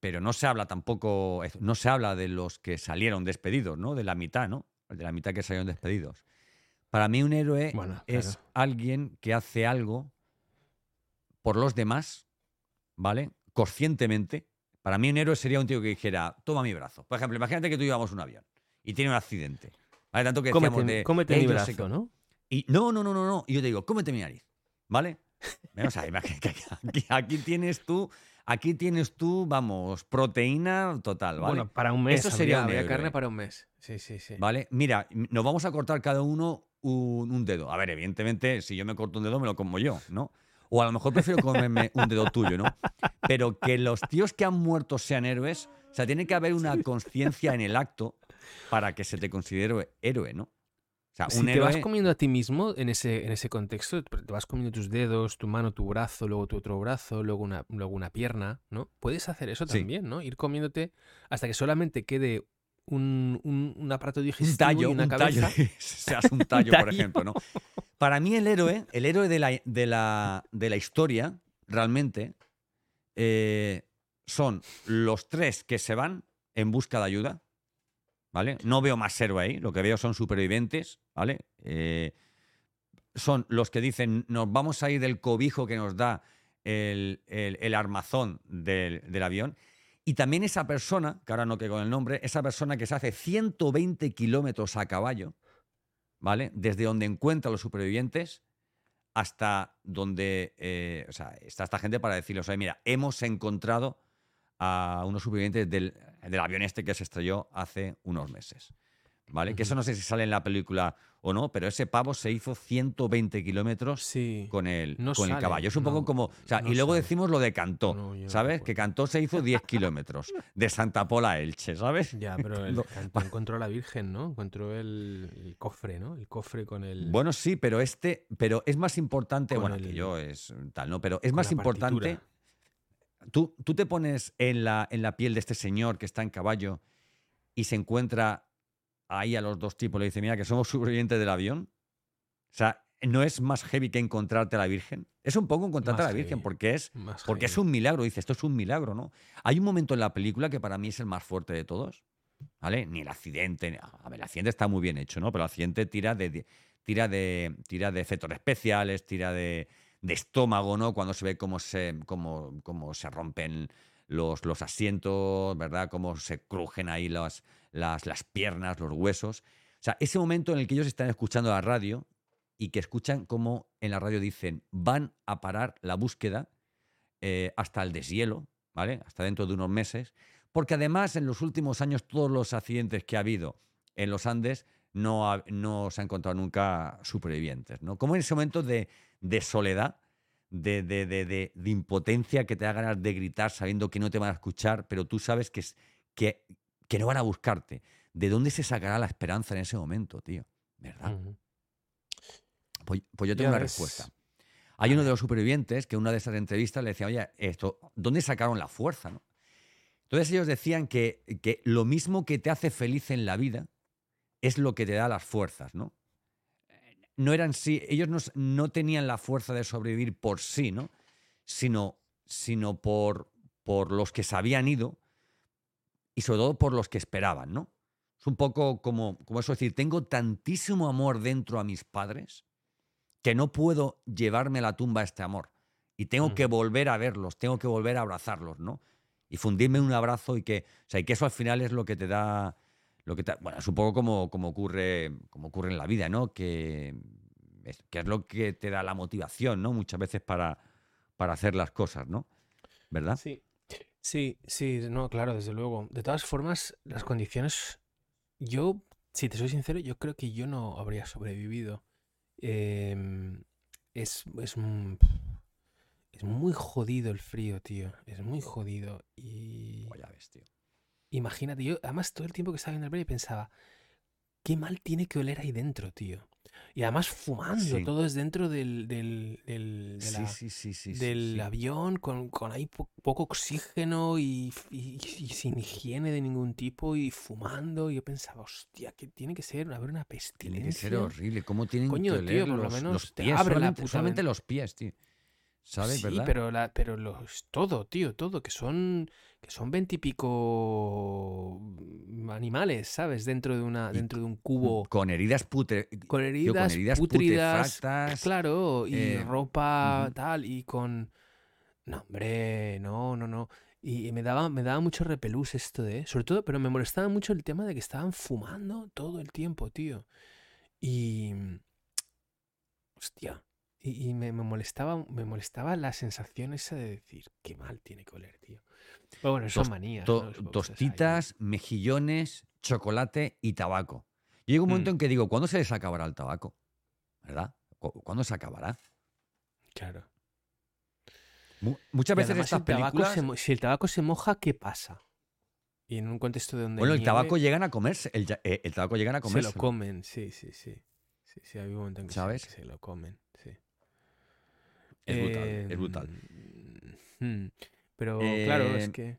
Pero no se habla tampoco, no se habla de los que salieron despedidos, ¿no? De la mitad, ¿no? De la mitad que salieron despedidos. Para mí un héroe Bueno, es claro. alguien que hace algo por los demás, ¿vale? Conscientemente. Para mí un héroe sería un tío que dijera, toma mi brazo. Por ejemplo, imagínate que tú llevamos un avión y tiene un accidente. ¿Vale? Tanto que decíamos Cómete, de... cómete mi brazo, ¿no? Y no, no, no, no, no. Y yo te digo, cómete mi nariz. ¿Vale? O sea, aquí, aquí tienes tú, aquí tienes tú, vamos, proteína total, ¿vale? Bueno, para un mes. Eso sería habría, carne para un mes. Sí, sí, sí. ¿Vale? Mira, nos vamos a cortar cada uno un, un dedo. A ver, evidentemente, si yo me corto un dedo, me lo como yo, ¿no? O a lo mejor prefiero comerme un dedo tuyo, ¿no? Pero que los tíos que han muerto sean héroes, o sea, tiene que haber una conciencia en el acto para que se te considere héroe, ¿no? O sea, Si un te héroe. vas comiendo a ti mismo en ese, en ese contexto, te vas comiendo tus dedos, tu mano, tu brazo, luego tu otro brazo, luego una, luego una pierna, ¿no? Puedes hacer eso Sí. también, ¿no? Ir comiéndote hasta que solamente quede un, un, un aparato digestivo tallo, y una un tallo, cabeza. seas un tallo, por ejemplo, ¿no? Para mí el héroe, el héroe de la, de la, de la historia, realmente, eh, son los tres que se van en busca de ayuda, ¿vale? No veo más héroe ahí, lo que veo son supervivientes, ¿vale? Eh, son los que dicen, nos vamos a ir del cobijo que nos da el, el- armazón del, del avión. Y también esa persona, que ahora no quedo con el nombre, esa persona que se hace 120 kilómetros a caballo, ¿vale? Desde donde encuentra a los supervivientes hasta donde eh, o sea, está esta gente para decirles, oye, mira, hemos encontrado a unos supervivientes del, del avión este que se estrelló hace unos meses. ¿Vale? Que eso no sé si sale en la película o no, pero ese pavo se hizo 120 kilómetros Sí. con el, No con el caballo. Es un poco como. O sea, no y luego sale. decimos lo de Cantó, ¿sabes? Que Cantó se hizo 10 kilómetros de Santa Pola a Elche, ¿sabes? Ya, pero el Cantó encontró a la Virgen, ¿no? Encontró el, el cofre, ¿no? El cofre con el. Bueno, sí, pero este, pero es más importante, bueno, el- que yo es tal, ¿no? Pero es más importante. partitura. Tú, tú te pones en la, en la piel de este señor que está en caballo y se encuentra ahí a los dos tipos, le dice, mira, que somos supervivientes del avión. O sea, ¿no es más heavy que encontrarte a la Virgen? Es un poco encontrarte a Más la Virgen heavy. porque es porque es un milagro, dice, esto es un milagro, ¿no? Hay un momento en la película que para mí es el más fuerte de todos, ¿vale? Ni el accidente, ni- a ver, el accidente está muy bien hecho, ¿no? Pero el accidente tira de- tira de, tira de efectos especiales, tira de, de estómago, ¿no? Cuando se ve cómo se, cómo, cómo se rompen los, los asientos, ¿verdad? Cómo se crujen ahí las, las, las piernas, los huesos. O sea, ese momento en el que ellos están escuchando la radio y que escuchan cómo en la radio dicen van a parar la búsqueda eh, hasta el deshielo, ¿vale? Hasta dentro de unos meses. Porque además en los últimos años todos los accidentes que ha habido en los Andes no, no se han encontrado nunca supervivientes, ¿no? Como en ese momento de, de soledad, de, de- de- de- impotencia que te da ganas de gritar sabiendo que no te van a escuchar, pero tú sabes que, es- que, que no van a buscarte. ¿De dónde se sacará la esperanza en ese momento, tío? ¿Verdad? Pues, pues yo tengo una respuesta. Hay uno de los supervivientes que en una de esas entrevistas le decía, oye, esto, ¿dónde sacaron la fuerza? no?". Entonces ellos decían que, que lo mismo que te hace feliz en la vida es lo que te da las fuerzas, ¿no? No eran sí, ellos no, no tenían la fuerza de sobrevivir por sí, ¿no? Sino, sino por, por los que se habían ido y sobre todo por los que esperaban, ¿no? Es un poco como, como eso, decir, tengo tantísimo amor dentro a mis padres que no puedo llevarme a la tumba este amor. Y tengo que volver a verlos, tengo que volver a abrazarlos, ¿no? Y fundirme en un abrazo y que, o sea, y que eso al final es lo que te da, lo que bueno, es un poco como, como, ocurre, como ocurre en la vida, ¿no? Que es, que es lo que te da la motivación, ¿no? Muchas veces para, para hacer las cosas, ¿no? ¿Verdad? Sí, sí, sí, no, claro, desde luego. De todas formas, las condiciones, yo, si te soy sincero, yo creo que yo no habría sobrevivido. Em, es, es, Es muy jodido el frío, tío. Es muy jodido. Y. Pues ya ves, tío. Imagínate, yo además todo el tiempo que estaba viendo el peli pensaba, qué mal tiene que oler ahí dentro, tío. Y además fumando, Sí. todo es dentro del, del, del, de Sí, la- sí, sí, sí, sí, del avión, con, con ahí po- poco oxígeno y, y- y sin higiene de ningún tipo y fumando. Y yo pensaba, hostia, que tiene que ser, haber una pestilencia. Tiene que ser horrible. ¿Cómo tienen Coño, que tío, oler por lo los, menos los te pies? abre la solamente, solamente los pies, tío. ¿Sabes, Sí, verdad? pero, la, pero los, todo, tío, todo, que son, que son veintipico animales, ¿sabes? Dentro de una, dentro de un cubo. Con heridas putre... con tío, heridas, heridas pútridas, putrefactas. claro, y eh, ropa tal, y con... No, hombre, no, no, no. Y me daba, me daba mucho repelús esto de... Sobre todo, pero me molestaba mucho el tema de que estaban fumando todo el tiempo, tío. Y... Hostia. Y, y me, me molestaba, me molestaba la sensación esa de decir, qué mal tiene que oler, tío. Pero bueno, son manías, to- ¿no? Tostitas, mejillones, chocolate y tabaco. Llega un momento Mm. en que digo, ¿cuándo se les acabará el tabaco? ¿Verdad? ¿Cu- ¿Cuándo se acabará? Claro. Mu- Muchas veces estas el tabaco películas... se si el tabaco se moja, ¿qué pasa? Y en un contexto de donde Bueno, el nieve, tabaco llegan a comerse. El, eh, el tabaco llegan a se comerse. lo comen, sí, sí, sí. Sí, sí, hay un momento en se- que Se, lo comen, Es brutal, es brutal. Em, hmm, Pero claro, es Eh, que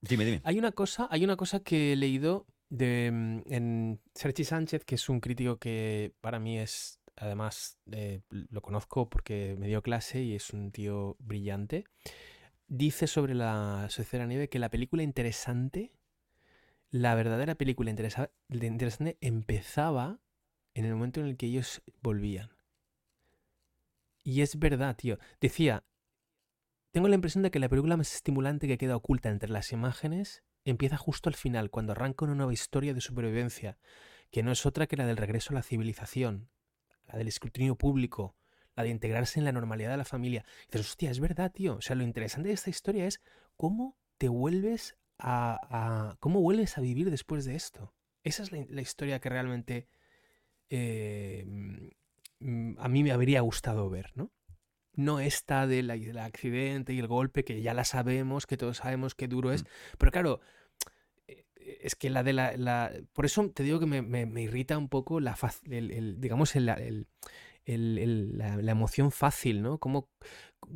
Dime, dime. hay una cosa, hay una cosa que he leído de mm, en Sergi Sánchez, que es un crítico que para mí es, además, eh, lo conozco porque me dio clase y es un tío brillante. Dice sobre la Sociedad Nieve que la película interesante, la verdadera película interesa- interesante empezaba en el momento en el que ellos volvían. Y es verdad, tío. Decía, tengo la impresión de que la película más estimulante que queda oculta entre las imágenes empieza justo al final, cuando arranca una nueva historia de supervivencia, que no es otra que la del regreso a la civilización, la del escrutinio público, la de integrarse en la normalidad de la familia. Y dices, hostia, es verdad, tío. O sea, lo interesante de esta historia es cómo te vuelves a. cómo vuelves a vivir después de esto. Esa es la, la historia que realmente eh, a mí me habría gustado ver, ¿no? No esta de del accidente y el golpe, que ya la sabemos, que todos sabemos qué duro es. Pero claro, eh, es que la de la... la- por eso te digo que me, me- me irrita un poco la el, el- digamos, el, el- el- el- la, la emoción fácil, ¿no? ¿Cómo,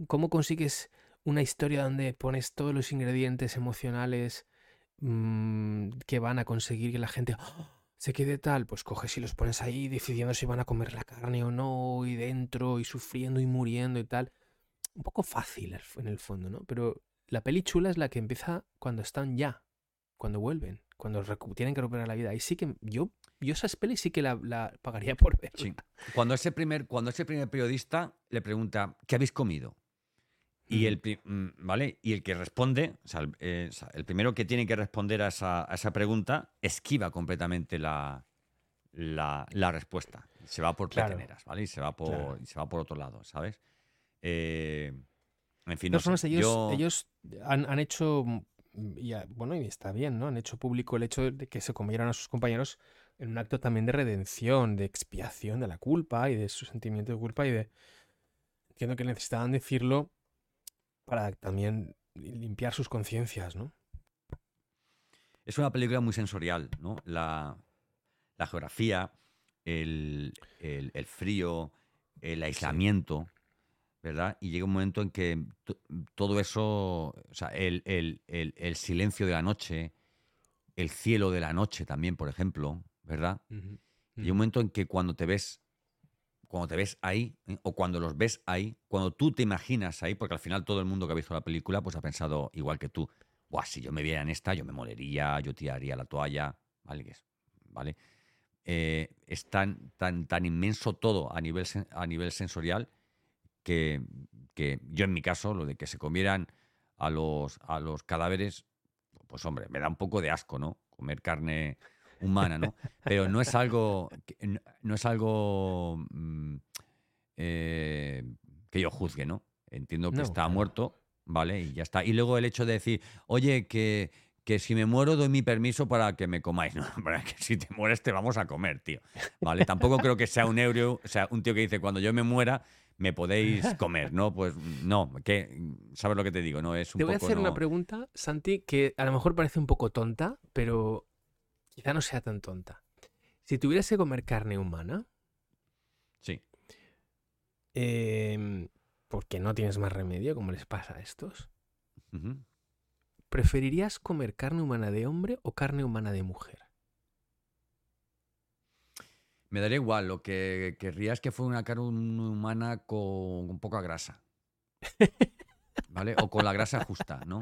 cómo consigues una historia donde pones todos los ingredientes emocionales mm, que van a conseguir que la gente ¡ah! Se quede tal? Pues coges y los pones ahí decidiendo si van a comer la carne o no, y dentro, y sufriendo y muriendo y tal. Un poco fácil en el fondo, ¿no? Pero la peli chula es la que empieza cuando están ya, cuando vuelven, cuando tienen que recuperar la vida. Ahí sí que yo, yo esas pelis sí que la, la pagaría por ver. Sí. Cuando ese, primer, cuando ese primer periodista le pregunta, ¿qué habéis comido? Y el, mm, ¿vale? y el que responde, o sea, el, eh, o sea, el primero que tiene que responder a esa, a esa pregunta, esquiva completamente la, la, la respuesta. Se va por Claro. peteneras, ¿vale? Y se va por, Claro. y se va por otro lado, ¿sabes? Eh, en fin, no sé, ellos, yo- ellos han, han hecho, mm, y bueno, y está bien, ¿no? Han hecho público el hecho de que se comieran a sus compañeros en un acto también de redención, de expiación de la culpa y de su sentimiento de culpa y de... Entiendo que necesitaban decirlo para también limpiar sus conciencias, ¿no? Es una película muy sensorial, ¿no? La, la geografía, el, el- el frío, el aislamiento, ¿verdad? Y llega un momento en que to- todo eso, o sea, el, el- silencio de la noche, el cielo de la noche también, por ejemplo, ¿verdad? Y hay un momento en que cuando te ves, cuando te ves ahí, ¿eh? o cuando los ves ahí, cuando tú te imaginas ahí, porque al final todo el mundo que ha visto la película, pues ha pensado igual que tú, Buah, si yo me viera en esta, yo me molería, yo tiraría la toalla, ¿vale? ¿Vale? Eh, es tan, tan, tan inmenso todo a nivel, a nivel sensorial que, que yo en mi caso, lo de que se comieran a los, a los cadáveres, pues hombre, me da un poco de asco, ¿no? Comer carne humana, ¿no? Pero no es algo, no- es algo mm, eh, que yo juzgue, ¿no? Entiendo que No, está claro. muerto, ¿vale? Y ya está. Y luego el hecho de decir, oye, que, que si me muero doy mi permiso para que me comáis, ¿no? Para que si te mueres te vamos a comer, tío. ¿Vale? Tampoco creo que sea un euro, o sea, un tío que dice, cuando yo me muera, me podéis comer, ¿no? Pues no, que sabes lo que te digo, ¿no? Es un Te voy a hacer una pregunta, Santi, que a lo mejor parece un poco tonta, pero quizá no sea tan tonta. Si tuvieras que comer carne humana, Sí. em, porque no tienes más remedio, como les pasa a estos. ¿preferirías comer carne humana de hombre o carne humana de mujer? Me daría igual, lo que querría es que fuera una carne humana con, con poca grasa. ¿Vale? O con la grasa justa, ¿no?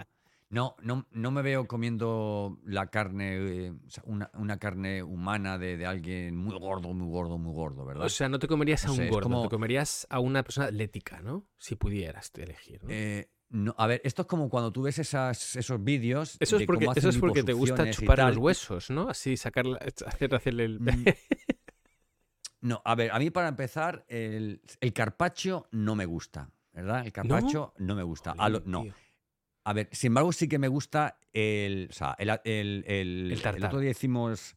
No, no, no me veo comiendo la carne, eh, o sea, una, una carne humana de, de alguien muy gordo, muy gordo, muy gordo, ¿verdad? O sea, no te comerías a un gordo, como- te comerías a una persona atlética, ¿no? Si pudieras elegir, ¿no? Eh, no, a ver, esto es como cuando tú ves esas, esos vídeos. Eso es de porque, cómo eso hacen es porque te gusta chupar los huesos, ¿no? Así, sacar, hacer, hacerle el... Mm, No, a ver, a mí para empezar, el, el carpaccio no me gusta, ¿verdad? El carpaccio no, me gusta. A lo- Jolín, no. tío. A ver, sin embargo, sí que me gusta el. O sea, el, el, el- El tartar. otro día hicimos.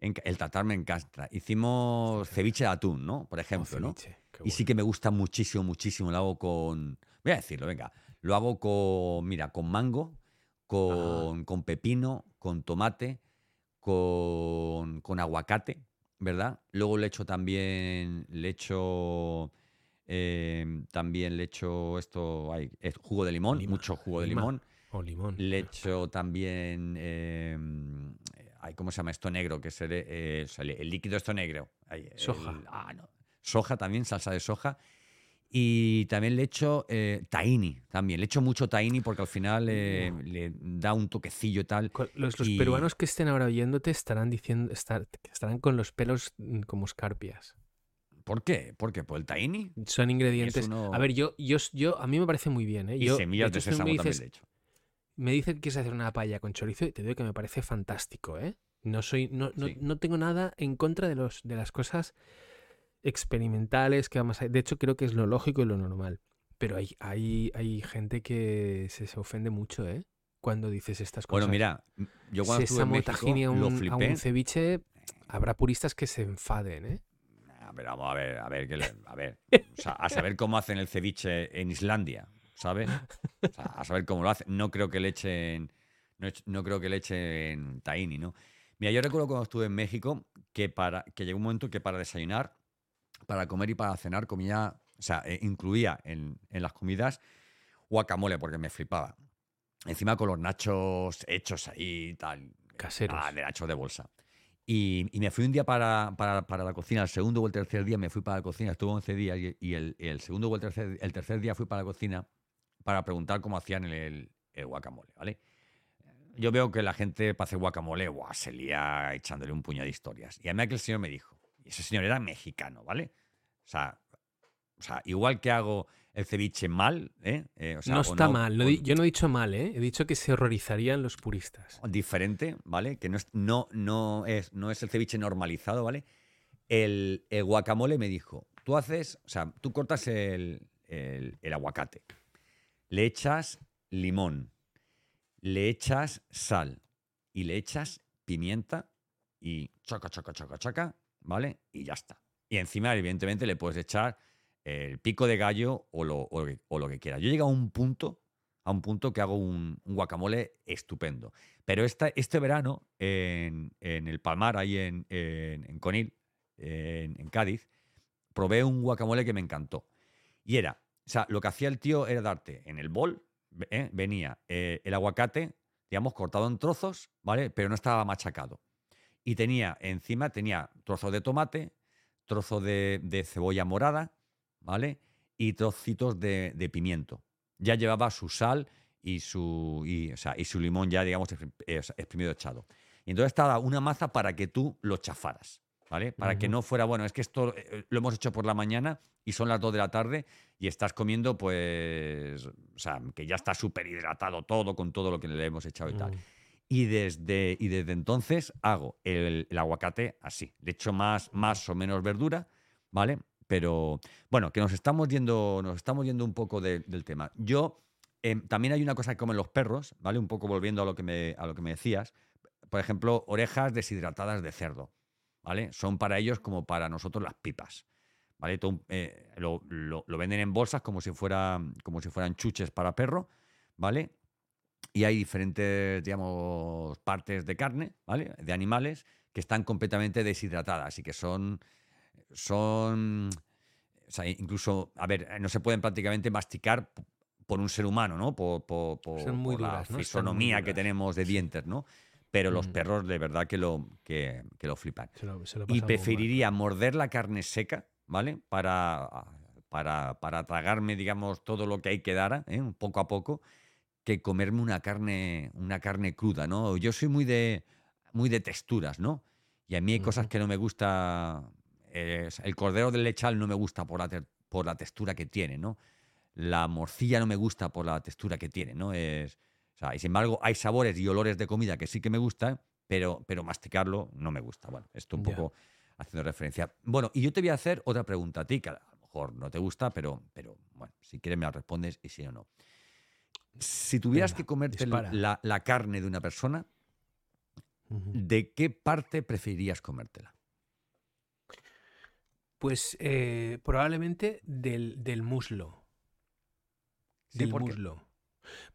en el tartar me encanta. Hicimos ceviche de atún, ¿no? Por Oh, ejemplo, ¿no? ceviche, Y sí que me gusta muchísimo, muchísimo. Lo hago con. Voy a decirlo, venga. Lo hago con. Mira, con mango, con, con pepino, con tomate, con, con aguacate, ¿verdad? Luego le echo también. Le echo. Eh, también le echo esto. ay, es jugo de limón, Lima, mucho jugo de lima. limón. O limón. Le echo también. eh, ay, ¿Cómo se llama esto negro? Que es el, eh, el- el líquido esto negro. El- Soja. ah, no. Soja también, salsa de soja. Y también le echo eh, tahini, también. Le echo mucho tahini porque al final eh, le da un toquecillo y tal. Los, los y- peruanos que estén ahora oyéndote estarán diciendo, estar- estarán con los pelos mm, como escarpias. ¿Por qué? ¿Por qué? ¿Por el tahini? Son ingredientes. uno- A ver, yo, yo, yo, a mí me parece muy bien, ¿eh? Y semillas de, hecho, si sésamo me también dices, le echo. me dices que quieres hacer una paella con chorizo y te digo que me parece fantástico, ¿eh? No soy, no, no, Sí. no tengo nada en contra de los, de las cosas experimentales que vamos a. De hecho, creo que es lo lógico y lo normal. Pero hay, hay, hay gente que se, se ofende mucho, ¿eh? Cuando dices estas cosas. Bueno, mira, yo cuando estuve en Sésamo, México tahini a lo un ceviche, habrá puristas que se enfaden, ¿eh? Ver, vamos a ver, a ver, le- a ver. O sea, a saber cómo hacen el ceviche en Islandia, ¿sabes? O sea, a saber cómo lo hacen. No creo que le echen, no, no creo que le echen tahini, ¿no? Mira, yo recuerdo cuando estuve en México que para que llegó un momento que para desayunar, para comer y para cenar comía, o sea, eh, incluía en, en las comidas guacamole porque me flipaba. Encima con los nachos hechos ahí y tal. Caseros. Ah, de nachos de bolsa. Y, y me fui un día para, para- para la cocina, el segundo o el tercer día me fui para la cocina, estuve 11 días y, y el, el segundo o el tercer, el tercer día fui para la cocina para preguntar cómo hacían el, el guacamole, ¿vale? Yo veo que la gente para hacer guacamole, ¡buah! se lía echándole un puñado de historias. Y a mí aquel señor me dijo, y ese señor era mexicano, ¿vale? O sea, o sea igual que hago el ceviche mal, ¿eh? Eh, o sea, no está mal. no yo no he dicho mal, ¿eh? He dicho que se horrorizarían los puristas. diferente, ¿vale? Que no es, no, no es, no es el ceviche normalizado, ¿vale? El, el guacamole me dijo, tú haces, o sea, tú cortas el, el- el aguacate, le echas limón, le echas sal y le echas pimienta y chaca, chaca, chaca, chaca, ¿vale? Y ya está. Y encima, evidentemente, le puedes echar el pico de gallo o lo, o lo que, quieras. Yo he llegado a un punto, a un punto que hago un, guacamole estupendo. Pero esta, este verano, en, en el Palmar, ahí en, en, Conil, en, en Cádiz, probé un guacamole que me encantó. Y era, o sea, lo que hacía el tío era darte en el bol, ¿eh? venía eh, el aguacate, digamos, cortado en trozos, ¿vale? Pero no estaba machacado. Y tenía, encima, tenía trozos de tomate, trozo de, de cebolla morada, ¿vale? Y trocitos de, de pimiento. Ya llevaba su sal y su, y, o sea, y su limón ya, digamos, eh, exprimido echado. Y entonces estaba una maza para que tú lo chafaras, ¿vale? Para que no fuera, bueno, es que esto eh, lo hemos hecho por la mañana y son las 2 de la tarde y estás comiendo, pues, o sea, que ya está súper hidratado todo con todo lo que le hemos echado y tal. Mm. Y desde, y desde entonces hago el, el aguacate así. Le echo más, más o menos verdura, ¿vale? Pero bueno, que nos estamos yendo, nos estamos yendo un poco de- del tema. Yo, em, también hay una cosa que comen los perros, ¿vale? Un poco volviendo a lo que me, a lo que me decías. Por ejemplo, orejas deshidratadas de cerdo, ¿vale? Son para ellos como para nosotros las pipas, ¿vale? Eh, lo, venden en bolsas como si, fuera, como si fueran chuches para perro, ¿vale? Y hay diferentes, digamos, partes de carne, ¿vale? De animales que están completamente deshidratadas y que son, son, o sea, incluso, a ver, no se pueden prácticamente masticar por un ser humano, ¿no? Por, la fisonomía que tenemos de dientes, ¿no? Pero los perros de verdad que lo, que, lo flipan. y preferiría morder la carne seca, ¿vale? Para, para, para, tragarme, digamos, todo lo que hay que dar, ¿eh? poco a poco, que comerme una carne, una carne cruda, ¿no? Yo soy muy de, muy de texturas, ¿no? Y a mí hay cosas que no me gusta. El cordero del lechal no me gusta por la, por la textura que tiene, ¿no? La morcilla no me gusta por la textura que tiene, ¿no? Es, y sin embargo, hay sabores y olores de comida que sí que me gustan, pero, pero masticarlo no me gusta. Bueno, esto un poco haciendo referencia. Bueno, y yo te voy a hacer otra pregunta a ti, que a lo mejor no te gusta, pero, pero bueno, si quieres me la respondes y si no, no. Si tuvieras que comerte la, carne de una persona, ¿de qué parte preferirías comértela? Pues eh, probablemente del, del muslo. del muslo.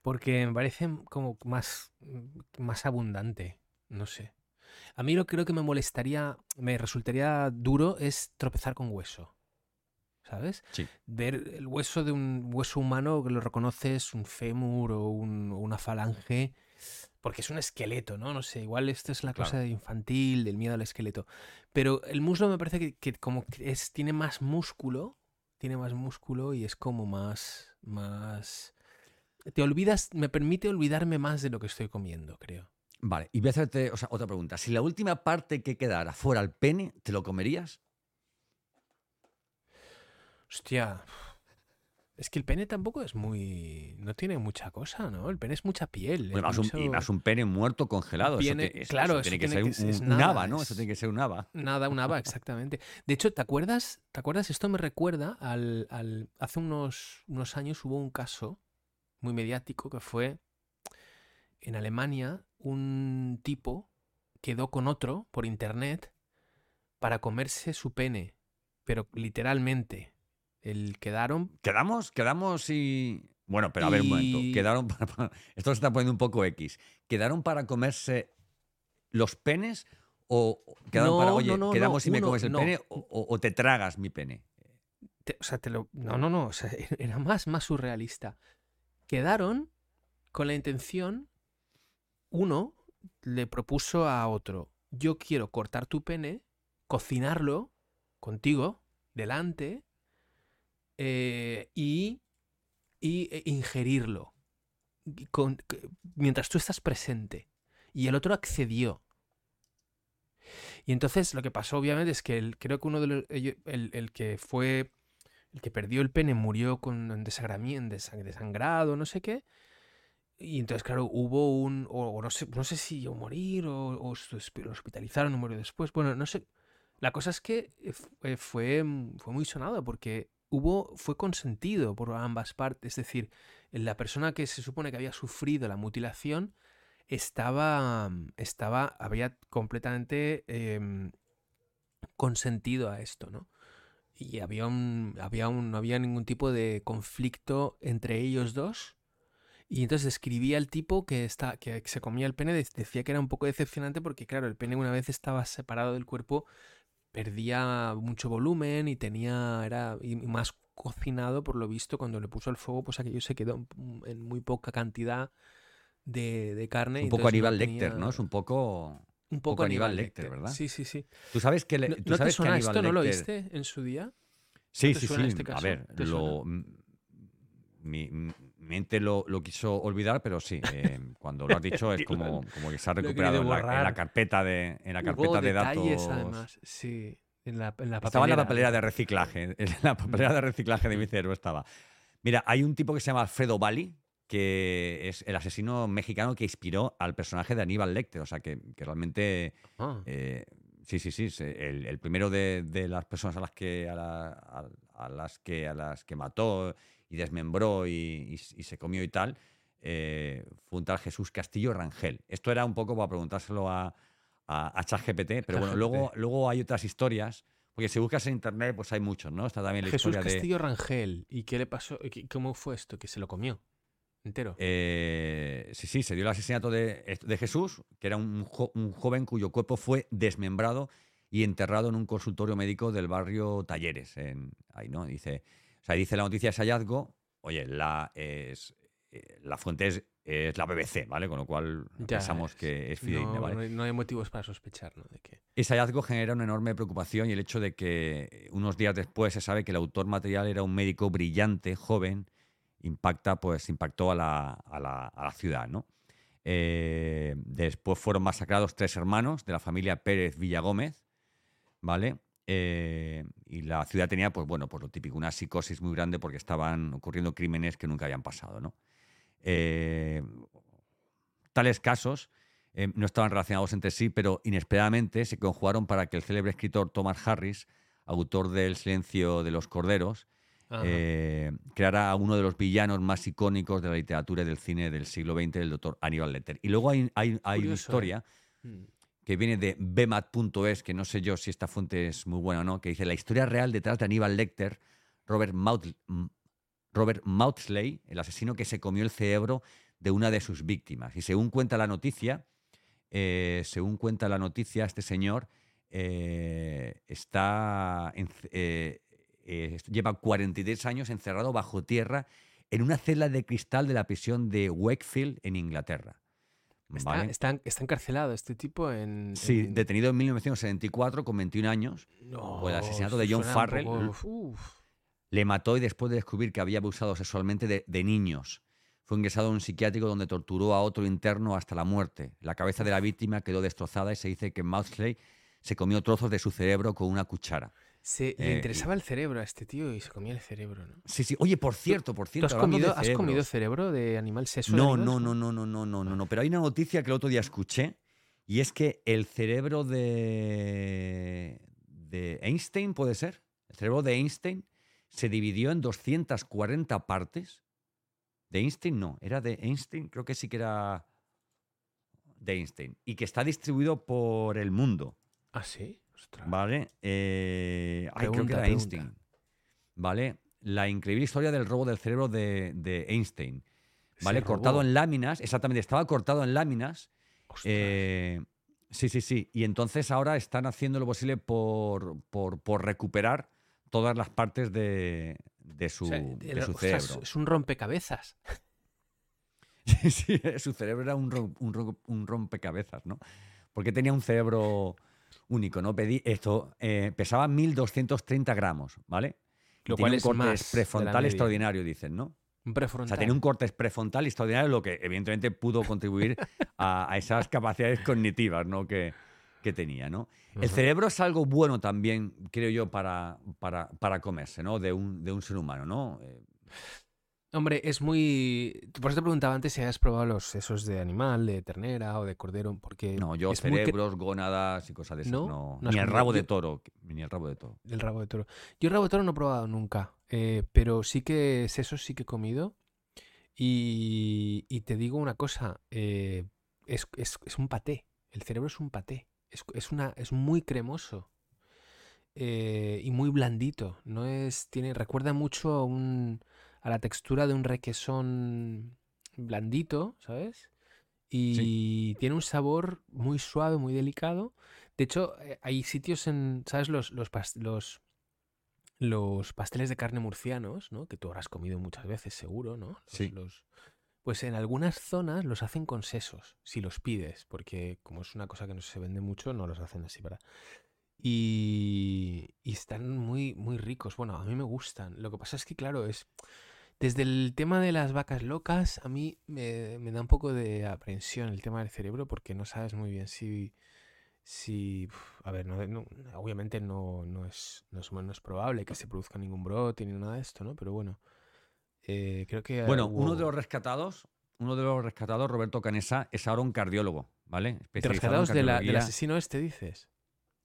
Porque me parece como más, más abundante. No sé. A mí lo que creo que me molestaría, me resultaría duro es tropezar con hueso. ¿Sabes? Sí. Ver el hueso de un hueso humano que lo reconoces, un fémur o, una falange, porque es un esqueleto, ¿no? No sé, igual esto es la cosa infantil, del miedo al esqueleto. Pero el muslo me parece que, que como es, tiene más músculo, tiene más músculo y es como más, más te olvidas, me permite olvidarme más de lo que estoy comiendo, creo. Vale, y voy a hacerte otra pregunta. Si la última parte que quedara fuera el pene, ¿te lo comerías? Hostia. Es que el pene tampoco es muy. No tiene mucha cosa, ¿no? El pene es mucha piel. más un, y más un pene muerto congelado. claro, eso tiene que ser un, nada, ¿no? Eso tiene que ser un haba. Nada, un haba, exactamente. De hecho, ¿te acuerdas? ¿Te acuerdas? Esto me recuerda al. al hace unos, unos años hubo un caso muy mediático que fue en Alemania un tipo quedó con otro por internet para comerse su pene, pero literalmente. El quedaron. Quedamos, quedamos y. Bueno, pero a ver un momento. Quedaron Esto se está poniendo un poco X. ¿Quedaron para comerse los penes? ¿O quedaron para, oye, quedamos y me comes el pene? O, te tragas mi pene? o sea, te lo. No, no, no. era más, más surrealista quedaron con la intención, uno le propuso a otro, yo quiero cortar tu pene, cocinarlo contigo, delante, eh, y, e ingerirlo mientras tú estás presente. Y el otro accedió. Y entonces lo que pasó obviamente es que el, creo que uno de los, el que fue el que perdió el pene murió con desangrado, no sé qué. Y entonces, claro, hubo un. O, no, sé, no sé si morir o, lo hospitalizaron o murió después. Bueno, no sé. La cosa es que eh, eh, fue, fue muy sonado porque hubo, fue consentido por ambas partes. Es decir, la persona que se supone que había sufrido la mutilación estaba. estaba había completamente em, consentido a esto, ¿no? y había un, había un, no había ningún tipo de conflicto entre ellos dos. Y entonces escribía el tipo que, está, que se comía el pene, decía que era un poco decepcionante porque, claro, el pene una vez estaba separado del cuerpo, perdía mucho volumen y tenía, era y más cocinado, por lo visto, cuando le puso el fuego, pues aquello se quedó en muy poca cantidad de, carne. Un poco Aníbal Lecter, ¿no? Es un poco... Un poco, Aníbal Lecter, ¿verdad? Sí, sí, sí. Tú sabes que, ¿No, ¿tú sabes te suena esto? ¿No lo viste en su día? Sí, sí, sí. Este a ver, lo, mi, mente lo, lo, quiso olvidar, pero sí, eh, cuando lo has dicho es como, como que se ha recuperado en la, carpeta de, en la carpeta de datos. además, sí. En la, en la estaba en la papelera de reciclaje. En la papelera de reciclaje de mi cerebro estaba. Mira, hay un tipo que se llama Alfredo Bali, que es el asesino mexicano que inspiró al personaje de Aníbal Lecter. O sea, que, realmente. Ah. Eh, sí, sí, sí. El, primero de, las personas a las que a, las que a las que mató y desmembró y, se comió y tal. Eh, fue un tal Jesús Castillo Rangel. Esto era un poco para preguntárselo a, a, ChatGPT, pero bueno, luego, luego hay otras historias Porque si buscas en internet, pues hay muchos, ¿no? Está también la Jesús historia de. Castillo Rangel. ¿Y qué le pasó? ¿Y ¿Cómo fue esto? Que se lo comió entero. Eh, sí, sí, se dio el asesinato de, de Jesús, que era un, jo- un joven cuyo cuerpo fue desmembrado y enterrado en un consultorio médico del barrio Talleres. En, ahí, ¿no? Dice, sea, dice la noticia de ese hallazgo, oye, la, es, eh, la fuente es, es la BBC, ¿vale? Con lo cual Ya, pensamos que es fidedigna, no, ¿vale? no hay, no hay motivos para sospechar, ¿no? De que... Ese hallazgo genera una enorme preocupación y el hecho de que unos días después se sabe que el autor material era un médico brillante, joven, impacta, pues impactó a la, a la- a la ciudad, ¿no? Eh, después fueron masacrados tres hermanos de la familia Pérez Villagómez, ¿vale? Eh, y la ciudad tenía, pues bueno, pues lo típico, una psicosis muy grande porque estaban ocurriendo crímenes que nunca habían pasado, ¿no? Eh, tales casos eh, no estaban relacionados entre sí, pero inesperadamente se conjugaron para que el célebre escritor Thomas Harris, autor del Silencio de los Corderos, eh, creara a uno de los villanos más icónicos de la literatura y del cine del siglo XX, el doctor Aníbal Lecter. Y luego hay, hay- hay una Curioso, historia Mm. Que viene de bmat.es, que no sé yo si esta fuente es muy buena o no, que dice la historia real detrás de Aníbal Lecter, Robert, Maud- M- Robert Maudsley, el asesino que se comió el cerebro de una de sus víctimas. Y según cuenta la noticia, eh, según cuenta la noticia, este señor eh, está en- eh, eh, lleva 43 años encerrado bajo tierra en una celda de cristal de la prisión de Wakefield en Inglaterra. Está, ¿vale? está, está encarcelado este tipo en... Sí, en- detenido en 1974 con 21 años. No, por el asesinato de John Farrell. poco-. Le mató y después de descubrir que había abusado sexualmente de, de niños. Fue ingresado en un psiquiátrico donde torturó a otro interno hasta la muerte. La cabeza de la víctima quedó destrozada y se dice que Maudsley se comió trozos de su cerebro con una cuchara. Se, Eh, le y- interesaba el cerebro a este tío y se comía el cerebro, ¿no? Sí, sí. Oye, por cierto, por ¿Tú cierto. has hablando de comido, has comido cerebro de animal seso? No, no, no, no, no, no, no, no, no. Pero hay una noticia que el otro día escuché y es que el cerebro de, de Einstein, ¿puede ser? El cerebro de Einstein se dividió en 240 partes. De Einstein no, era de Einstein, creo que sí que era de Einstein. Y que está distribuido por el mundo. ¿Ah, sí? Ostras. ¿Vale? Eh, ay, creo que Pregunta, era pregunta. Einstein. ¿Vale? La increíble historia del robo del cerebro de, de Einstein. ¿Vale? Se Cortado robó. en láminas, exactamente, estaba cortado en láminas. Eh, sí, sí, sí. Y entonces ahora están haciendo lo posible por, por, por recuperar todas las partes de, de su, O sea, de el- su ostras, cerebro. es un rompecabezas. Sí, sí, su cerebro era un, un rompecabezas, ¿no? Porque tenía un cerebro único, ¿no? Pedí esto, eh, pesaba 1230 gramos, ¿vale? Lo cual un es corte más prefrontal extraordinario, dicen, ¿no? Un O prefrontal. sea, tenía un corte prefrontal extraordinario, lo que evidentemente pudo contribuir a, a esas capacidades cognitivas ¿no? que, que tenía. ¿no? El cerebro es algo bueno también, creo yo, para, para, para comerse, ¿no? De un, de un ser humano, ¿no? Eh, Hombre, es muy... Por eso te preguntaba antes si habías probado los sesos de animal, de ternera o de cordero, porque no, yo es muy cerebros, gónadas y cosas de esas. ¿No? No, ¿No has ni el rabo de toro, ni el rabo de toro. El rabo de toro. Yo el rabo de toro no he probado nunca, eh, pero sí que sesos sí que he comido. Y, y te digo una cosa, eh, es, es- es un paté. El cerebro es un paté. Es, es una, es muy cremoso eh, y muy blandito. No es, tiene, recuerda mucho a, un, a la textura de un requesón blandito, ¿sabes? Y tiene un sabor muy suave, muy delicado. De hecho, eh, hay sitios en, ¿sabes? Los, los, los pasteles de carne murcianos, ¿no? Que tú habrás comido muchas veces, seguro, ¿no? Los- Sí. los- pues en algunas zonas los hacen con sesos, si los pides, porque como es una cosa que no se vende mucho, no los hacen así para... Y, y están muy, muy ricos. Bueno, a mí me gustan. Lo que pasa es que, claro, es... Desde el tema de las vacas locas, a mí me, me da un poco de aprensión el tema del cerebro porque no sabes muy bien si... si a ver, no, no- obviamente no, no, es, no, es, no es probable que se produzca ningún brote ni nada de esto, ¿no? Pero bueno, eh, creo que... Bueno, hubo- uno de los rescatados, uno de los rescatados, Roberto Canesa, es ahora un cardiólogo, ¿vale? ¿De Especializado en rescatados de la- del asesino este, dices?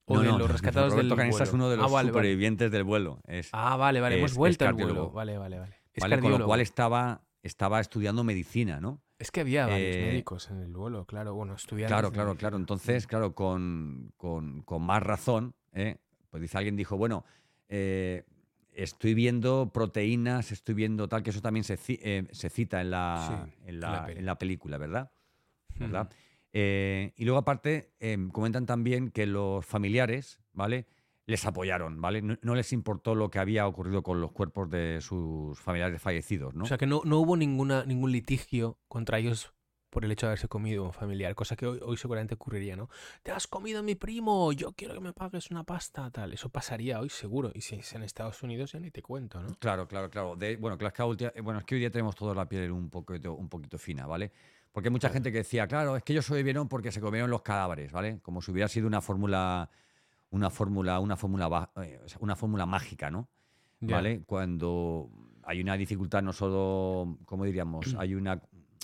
¿O No, de no, los rescatados del Roberto Canesa es vuelo? uno de Ah, los vale. supervivientes del vuelo. Es, Ah, vale, vale, hemos es- es vuelto al vuelo. Vale, vale, vale. Es ¿vale? Con lo cual estaba, estaba estudiando medicina, ¿no? Es que había varios eh, médicos en el vuelo, claro, bueno, estudiantes. Claro, claro, claro. Entonces, claro, con, con- con más razón, ¿eh? Pues dice alguien, dijo, bueno, eh, estoy viendo proteínas, estoy viendo tal, que eso también se, se cita en la, Sí, en, la, en la película, ¿verdad? ¿verdad? Y luego aparte em, comentan también que los familiares, ¿vale? Les apoyaron, ¿vale? No, no les importó lo que había ocurrido con los cuerpos de sus familiares fallecidos, ¿no? O sea que no, no hubo ninguna, ningún litigio contra ellos por el hecho de haberse comido un familiar, cosa que hoy, hoy seguramente ocurriría, ¿no? Te has comido a mi primo, yo quiero que me pagues una pasta, tal. Eso pasaría hoy seguro. Y si es en Estados Unidos ya ni te cuento, ¿no? Claro, claro, claro. De- bueno, claro, bueno, es que hoy día tenemos toda la piel un poquito, un poquito fina, ¿vale? Porque hay mucha Claro. gente que decía, claro, es que ellos sobrevivieron porque se comieron los cadáveres, ¿vale? Como si hubiera sido una fórmula, una fórmula, una fórmula, eh, una fórmula mágica, ¿no? ¿Vale? Cuando hay una dificultad, no solo, ¿cómo diríamos? Hay una,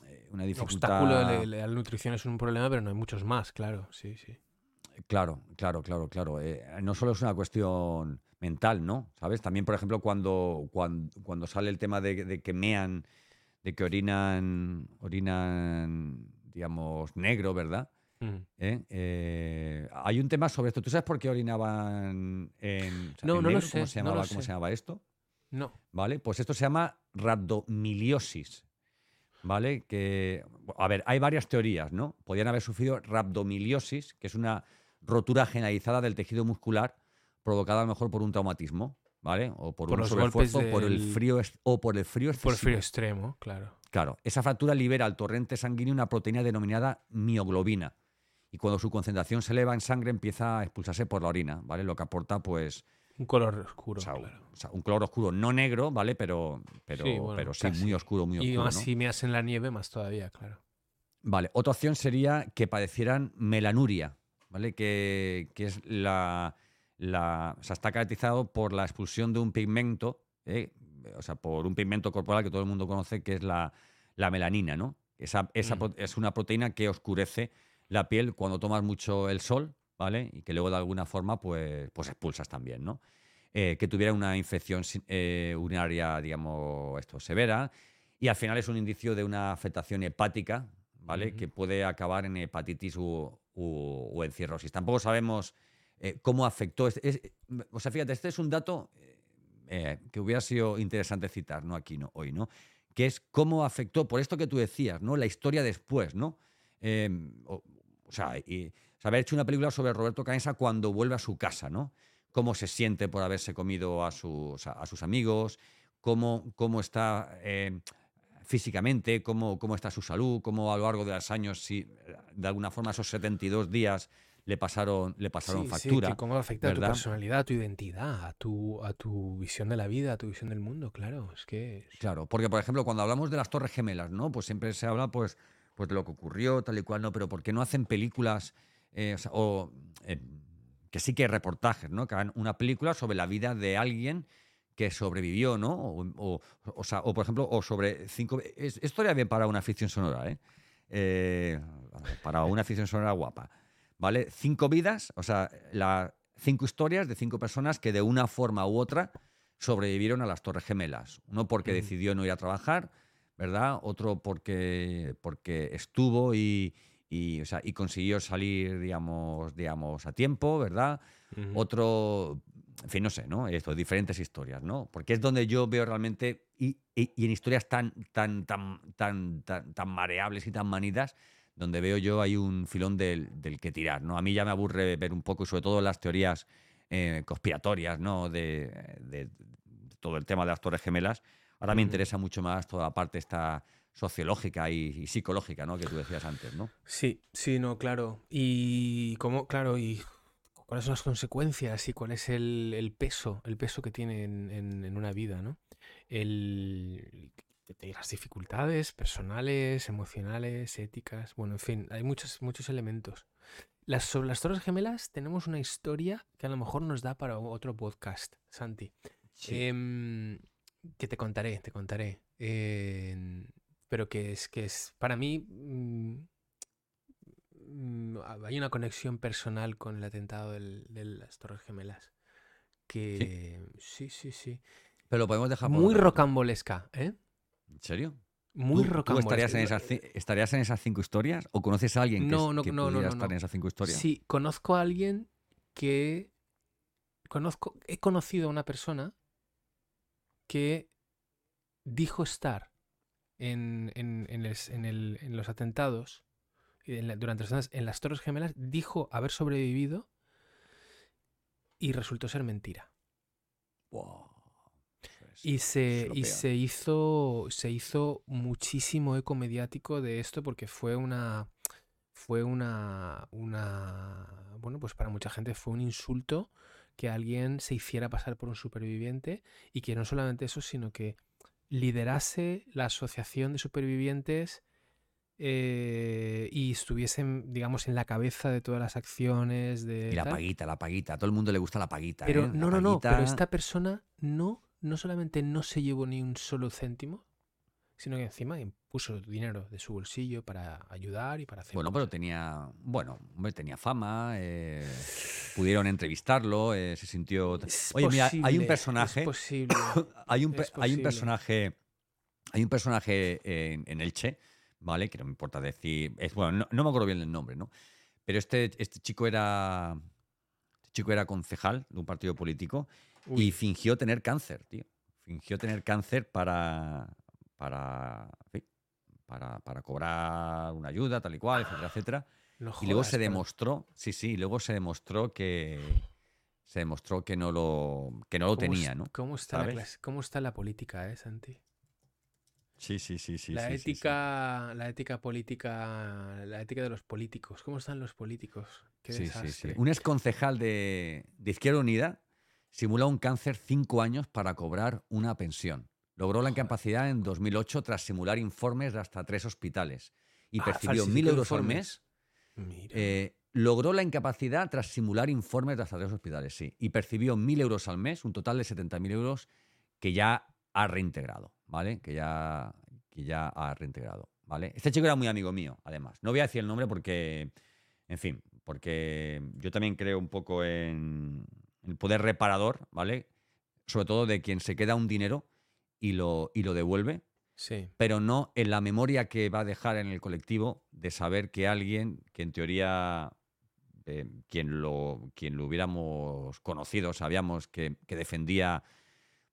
eh, una El dificultad. obstáculo de la nutrición es un problema, pero no hay muchos más, claro. Sí, sí. Claro, claro, claro, claro. Eh, no solo es una cuestión mental, ¿no? ¿Sabes? También, por ejemplo, cuando, cuando, cuando sale el tema de, de que mean, de que orinan, orinan, digamos, negro, ¿verdad? Mm. ¿Eh? Eh, hay un tema sobre esto. ¿Tú sabes por qué orinaban en, o sea, No, en no lo negro? ¿Cómo sé, se no llamaba, ¿Cómo sé. se llamaba esto? No. ¿Vale? Pues esto se llama rhabdomiliosis. ¿Vale? Que, a ver, hay varias teorías, ¿no? Podrían haber sufrido rhabdomiliosis, que es una rotura generalizada del tejido muscular provocada a lo mejor por un traumatismo, ¿vale? O por, Por un sobreesfuerzo, por el del- frío o por el frío Por excesivo. frío extremo, claro. Claro, esa fractura libera al torrente sanguíneo una proteína denominada mioglobina. Y cuando su concentración se eleva en sangre empieza a expulsarse por la orina, ¿vale? Lo que aporta, pues, Un color oscuro, o sea, un- claro. o sea, un color oscuro, no negro, ¿vale? Pero, pero, Sí, bueno, pero sí, muy oscuro, muy Y oscuro. más ¿no? si me hacen la nieve, más todavía, claro. Vale, otra opción sería que padecieran melanuria, ¿vale? Que, que es la, la- O sea, está caracterizado por la expulsión de un pigmento, ¿eh? o sea, por un pigmento corporal que todo el mundo conoce, que es la, la melanina, ¿no? Esa, esa Mm. es una proteína que oscurece la piel cuando tomas mucho el sol, ¿vale? Y que luego de alguna forma, pues, pues expulsas también, ¿no? Eh, que tuviera una infección eh, urinaria, digamos, esto, severa. Y al final es un indicio de una afectación hepática, ¿vale? Que puede acabar en hepatitis u- u- o en cirrosis. Tampoco sabemos eh, cómo afectó. es- es- o sea, fíjate, este es un dato que hubiera sido interesante citar, ¿no? Aquí, ¿no? Hoy, ¿no? Que es cómo afectó, por esto que tú decías, ¿no? La historia después, ¿no? O, o sea, y, o sea, haber hecho una película sobre Roberto Canesa cuando vuelve a su casa, ¿no? Cómo se siente por haberse comido a sus, a sus amigos, cómo, cómo está eh, físicamente, cómo, cómo está su salud, cómo a lo largo de los años, si de alguna forma esos 72 días le pasaron, le pasaron Sí, sí, factura. que cómo afecta a tu personalidad, a tu identidad, a tu, a tu visión de la vida, a tu visión del mundo, claro. Es que. Claro, porque por ejemplo, cuando hablamos de las Torres Gemelas, ¿no? Pues siempre se habla pues, pues de lo que ocurrió, tal y cual, ¿no? Pero ¿por qué no hacen películas eh, o, sea, o, eh, que sí que hay reportajes, ¿no? Que hagan una película sobre la vida de alguien que sobrevivió, ¿no? O, o, o sea, o, por ejemplo, o sobre cinco... Es, esto bien para una ficción sonora, ¿eh? Eh, para una ficción sonora guapa, ¿vale? Cinco vidas, o sea, la, cinco historias de cinco personas que de una forma u otra sobrevivieron a las Torres Gemelas. Uno porque decidió no ir a trabajar, ¿verdad? Otro porque, porque estuvo y, y, o sea, y consiguió salir, digamos, digamos, a tiempo, ¿verdad? Otro, en fin, no sé, ¿no? Esto, diferentes historias, ¿no? Porque es donde yo veo realmente, y, y- y en historias tan, tan, tan, tan, tan, tan mareables y tan manidas, donde veo yo hay un filón del, del que tirar, ¿no? A mí ya me aburre ver un poco, y sobre todo las teorías eh, conspiratorias, ¿no? De, de- de todo el tema de las Torres Gemelas. Ahora me interesa mucho más toda la parte esta sociológica y, y psicológica, ¿no? Que tú decías antes, ¿no? Sí, sí, no, claro. Y cómo, claro, y cuáles son las consecuencias y cuál es el, el peso, el peso que tiene en, en- en una vida, ¿no? El, las dificultades personales, emocionales, éticas, bueno, en fin, hay muchos, muchos elementos. Las, sobre las Torres Gemelas tenemos una historia que a lo mejor nos da para otro podcast, Santi. Em, que te contaré, te contaré. Pero que es que es para mí mm, mm, hay una conexión personal con el atentado del- de las Torres Gemelas. Que sí, sí, sí. Pero lo podemos dejar por Muy rocambolesca, ¿eh? ¿En serio? Muy ¿Tú- tú rocambolesca. estarías en, esas, estarías en esas cinco historias? ¿O conoces a alguien que, No, no, que no, no, estar en esas cinco historias? Sí, conozco a alguien que conozco, he conocido a una persona que dijo estar en, en, en, el- los atentados, en la- durante los en las Torres Gemelas, dijo haber sobrevivido y resultó ser mentira. Pues, Y se, y se hizo, se hizo muchísimo eco mediático de esto porque fue una, fue una, una, bueno, pues para mucha gente fue un insulto que alguien se hiciera pasar por un superviviente y que no solamente eso, sino que liderase la asociación de supervivientes eh, y estuviesen, digamos, en la cabeza de todas las acciones de Y la tal. paguita, la paguita. A todo el mundo le gusta la paguita. Pero ¿eh? La no, no, no, pero esta persona no, no solamente no se llevó ni un solo céntimo, sino que encima puso dinero de su bolsillo para ayudar y para hacer Bueno, pero tenía, bueno, hombre, tenía fama, eh, pudieron entrevistarlo, eh, se sintió... Es Oye, mira, hay un es personaje, posible. hay un, es hay un personaje, hay un personaje en, en Elche, ¿vale? Que no me importa decir, es, bueno, no, no me acuerdo bien el nombre, ¿no? Pero este, este chico era, este chico era concejal de un partido político y fingió tener cáncer, tío. Fingió tener cáncer para, para, en fin, para, para cobrar una ayuda, tal y cual, etcétera, etcétera. no Y luego se demostró, sí, sí, luego se demostró que se demostró que no lo, que no lo ¿cómo tenía, ¿no? ¿Cómo está, la ¿Cómo está la política, eh, Santi? Sí, sí, sí, sí. la sí, sí, sí. ética, la ética política, la ética de los políticos. ¿Cómo están los políticos? Qué Sí, sí, sí. desastre. Un exconcejal de, de Izquierda Unida simula un cáncer cinco años para cobrar una pensión. Logró la incapacidad en 2008 tras simular informes de hasta tres hospitales y Ah, percibió mil falsificó euros al mes. Eh, logró la incapacidad tras simular informes de hasta tres hospitales, sí. Y percibió mil euros al mes, un total de 70.000 euros que ya ha reintegrado, ¿vale? Que ya, que ya ha reintegrado, ¿vale? Este chico era muy amigo mío, además. No voy a decir el nombre porque, en fin, porque yo también creo un poco en el poder reparador, ¿vale? Sobre todo de quien se queda un dinero y lo, y lo devuelve sí. pero no en la memoria que va a dejar en el colectivo de saber que alguien que en teoría eh, quien, lo, quien lo hubiéramos conocido, sabíamos que, que defendía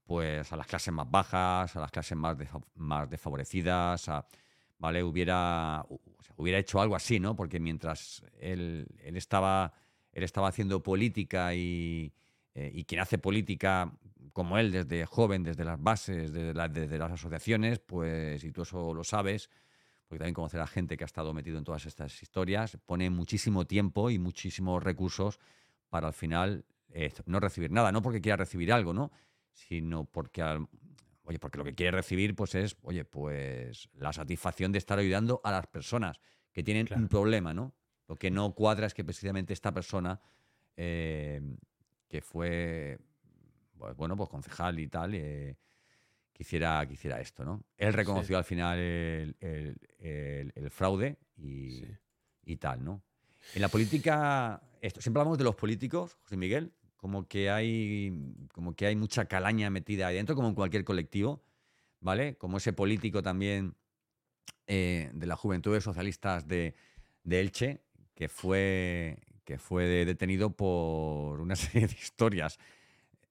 pues a las clases más bajas, a las clases más, más desfavorecidas, a- ¿vale? Hubiera, hubiera hecho algo así, ¿no? Porque mientras él, él estaba, él estaba haciendo política y, eh, y quien hace política como él desde joven, desde las bases, desde, la- desde las asociaciones, pues, y tú eso lo sabes, porque también conocer a gente que ha estado metido en todas estas historias, pone muchísimo tiempo y muchísimos recursos para al final eh, no recibir nada, no porque quiera recibir algo, ¿no? Sino porque, al- oye, porque lo que quiere recibir, pues es, oye, pues la satisfacción de estar ayudando a las personas que tienen Claro. un problema, ¿no? Lo que no cuadra es que precisamente esta persona, eh, que fue, bueno, pues concejal y tal, eh, quisiera, quisiera esto, ¿no? Él reconoció al final el, el- el- el fraude y, Sí. y tal, ¿no? En la política, esto, siempre hablamos de los políticos, José Miguel, como que hay, como que hay mucha calaña metida ahí dentro, como en cualquier colectivo, ¿vale? Como ese político también eh, de las Juventudes Socialistas de, de Elche, que fue, que fue de- detenido por una serie de historias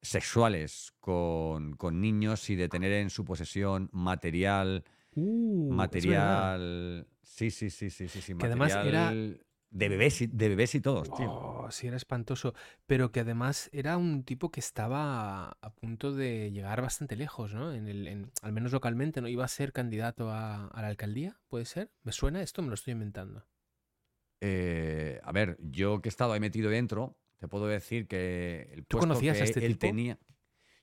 sexuales con, con niños y de tener en su posesión material, Uh, material, sí, sí, sí, sí, sí, sí, Que además era- de bebés y, de bebés y todos, tío. Oh, sí, era espantoso. Pero que además era un tipo que estaba a punto de llegar bastante lejos, ¿no? En el, en- al menos localmente, ¿no? Iba a ser candidato a, a la alcaldía, ¿puede ser? ¿Me suena esto? Me lo estoy inventando. Eh, a ver, yo que he estado ahí metido dentro, te puedo decir que el ¿Tú puesto conocías a que este él tipo? tenía,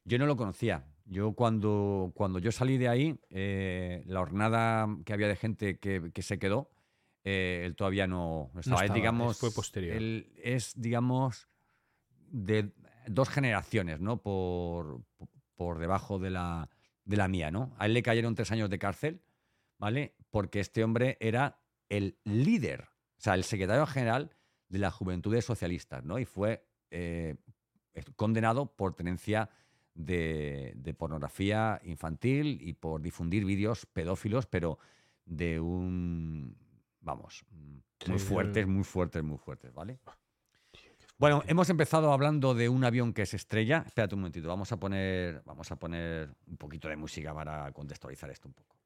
yo no lo conocía. Yo cuando, cuando yo salí de ahí, eh, la hornada que había de gente que, que se quedó, eh, él todavía no, no estaba. Él, estaba, digamos, fue posterior. Él es, digamos, de dos generaciones, ¿no? Por, por debajo de la, de la mía, ¿no? A él le cayeron tres años de cárcel, ¿vale? Porque este hombre era el líder, o sea, el secretario general de las Juventudes Socialistas, ¿no? Y fue eh, condenado por tenencia de, de pornografía infantil y por difundir vídeos pedófilos, pero de un, vamos, muy fuertes, muy fuertes, muy fuertes, ¿vale? Bueno, hemos empezado hablando de un avión que se estrella. Espérate un momentito, vamos a poner, vamos a poner un poquito de música para contextualizar esto un poco.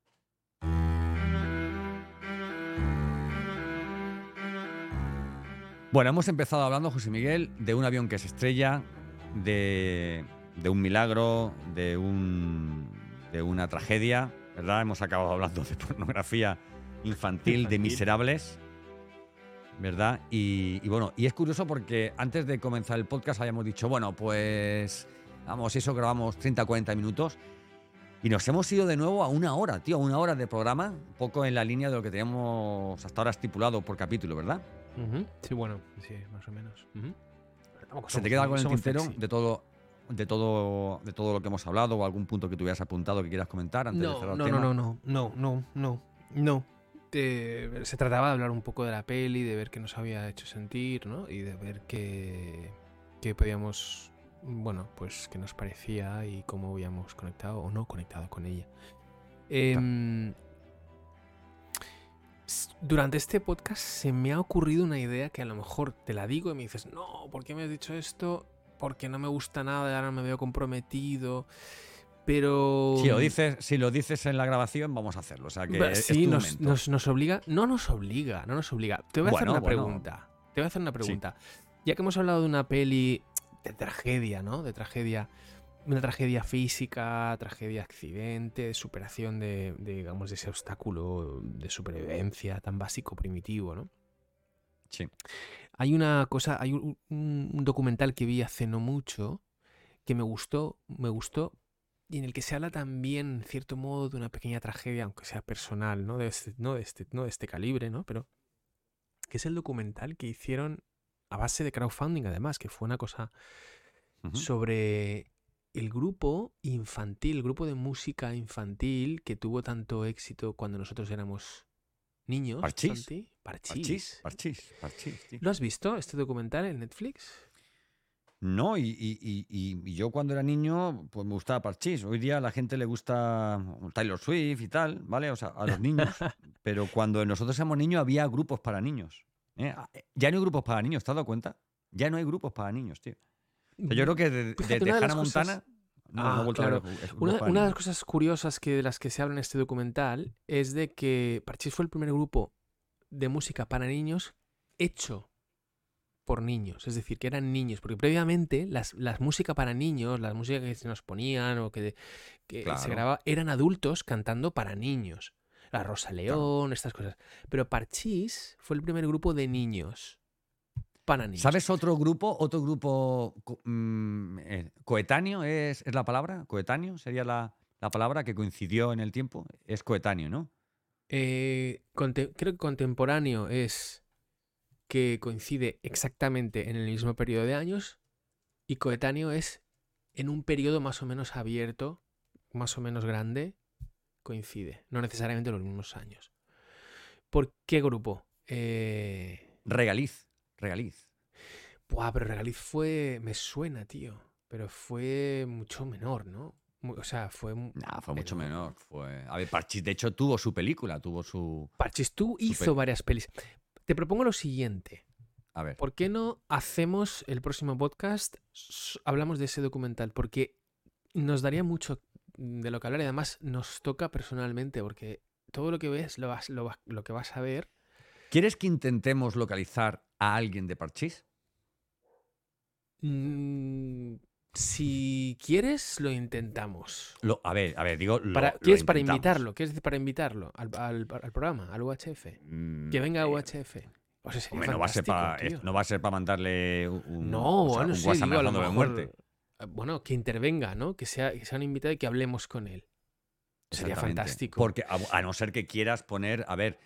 Bueno, hemos empezado hablando, José Miguel, de un avión que se estrella, de, de un milagro, de, un, de una tragedia, ¿verdad? Hemos acabado hablando de pornografía infantil, de miserables, ¿verdad? Y, y bueno, y es curioso porque antes de comenzar el podcast habíamos dicho, bueno, pues vamos, eso grabamos 30, 40 minutos. Y nos hemos ido de nuevo a una hora, tío, a una hora de programa, un poco en la línea de lo que teníamos hasta ahora estipulado por capítulo, ¿verdad? Sí, bueno, sí, más o menos. ¿Se te queda algo en el tintero sexy. de todo, de todo, de todo lo que hemos hablado o algún punto que tú hubieras apuntado que quieras comentar antes de No, cerrar no, el no, tema? no, no, no, no, no, no. Eh, se trataba de hablar un poco de la peli, de ver qué nos había hecho sentir, ¿no? Y de ver qué, qué podíamos, bueno, pues qué nos parecía y cómo habíamos conectado o no conectado con ella. S- durante este podcast se me ha ocurrido una idea que a lo mejor te la digo y me dices, no, ¿por qué me has dicho esto? Porque no me gusta nada, ahora me veo comprometido. Pero. Si lo dices, si lo dices en la grabación, vamos a hacerlo. O sea que sí, nos, nos- nos obliga. No nos obliga, no nos obliga. Te voy a hacer una bueno. pregunta. Te voy a hacer una pregunta. Ya que hemos hablado de una peli de tragedia, ¿no? De tragedia. Una tragedia física, tragedia accidente, de superación de, de, digamos, de ese obstáculo de supervivencia tan básico, primitivo, ¿no? Sí. Hay una cosa, hay un, documental que vi hace no mucho que me gustó, me gustó, y en el que se habla también, en cierto modo, de una pequeña tragedia, aunque sea personal, ¿no? De este, no, de este, no de este calibre, ¿no? Pero que es el documental que hicieron a base de crowdfunding, además, que fue una cosa sobre el grupo infantil, el grupo de música infantil que tuvo tanto éxito cuando nosotros éramos niños. Parchís. Santi. Parchís. Parchís, parchís. ¿Lo has visto, este documental en Netflix? No, y, y- y- yo cuando era niño, pues me gustaba Parchís. Hoy día a la gente le gusta Taylor Swift y tal, ¿vale? O sea, a los niños. Pero cuando nosotros éramos niños había grupos para niños. ¿eh? Ah, eh, Ya no hay grupos para niños, ¿te has dado cuenta? Ya no hay grupos para niños, tío. O sea, yo creo que de- desde una de Hannah cosas- Montana no, Ah, no claro. ver Una, de las cosas curiosas que de las que se habla en este documental es de que Parchís fue el primer grupo de música para niños hecho por niños, es decir, que eran niños, porque previamente las, las música para niños, las música que se nos ponían o que, que se grababa, eran adultos cantando para niños. La Rosa León, estas cosas. Pero Parchís fue el primer grupo de niños ¿Sabes otro grupo? Otro grupo co- mm, eh, coetáneo es, es la palabra. Coetáneo sería la, la palabra que coincidió en el tiempo. Es coetáneo, ¿no? Eh, creo que contemporáneo es que coincide exactamente en el mismo periodo de años y coetáneo es en un periodo más o menos abierto, más o menos grande, coincide, no necesariamente los mismos años. ¿Por qué grupo? Eh... Regaliz. Regaliz. Buah, pero Regaliz fue... Me suena, tío. Pero fue mucho menor, ¿no? O sea, fue... Nah, fue mucho menor. menor. Fue... A ver, Parchís, de hecho, tuvo su película, tuvo su. Parchís, tú hizo varias pelis. Te propongo lo siguiente. A ver. ¿Por qué no hacemos el próximo podcast? Hablamos de ese documental, porque nos daría mucho de lo que hablar y además nos toca personalmente, porque todo lo que ves, lo, vas, lo, vas- lo que vas a ver. ¿Quieres que intentemos localizar a alguien de Parchís? mm, si quieres, lo intentamos. Lo- a ver, a ver, digo. lo- Para, lo ¿Quieres para invitarlo? ¿Quieres para invitarlo al, al- al programa, al UHF? Mm, Que venga a eh, UHF. O sea, sería hombre, no va a ser para fantástico, tío. no va a ser para mandarle un, No, o sea, bueno, un sí, WhatsApp digo, a lo de muerte. eh, Bueno, que intervenga, ¿no? Que sea, que sea un invitado y que hablemos con él. Sería fantástico. Porque a, a no ser que quieras poner, a ver,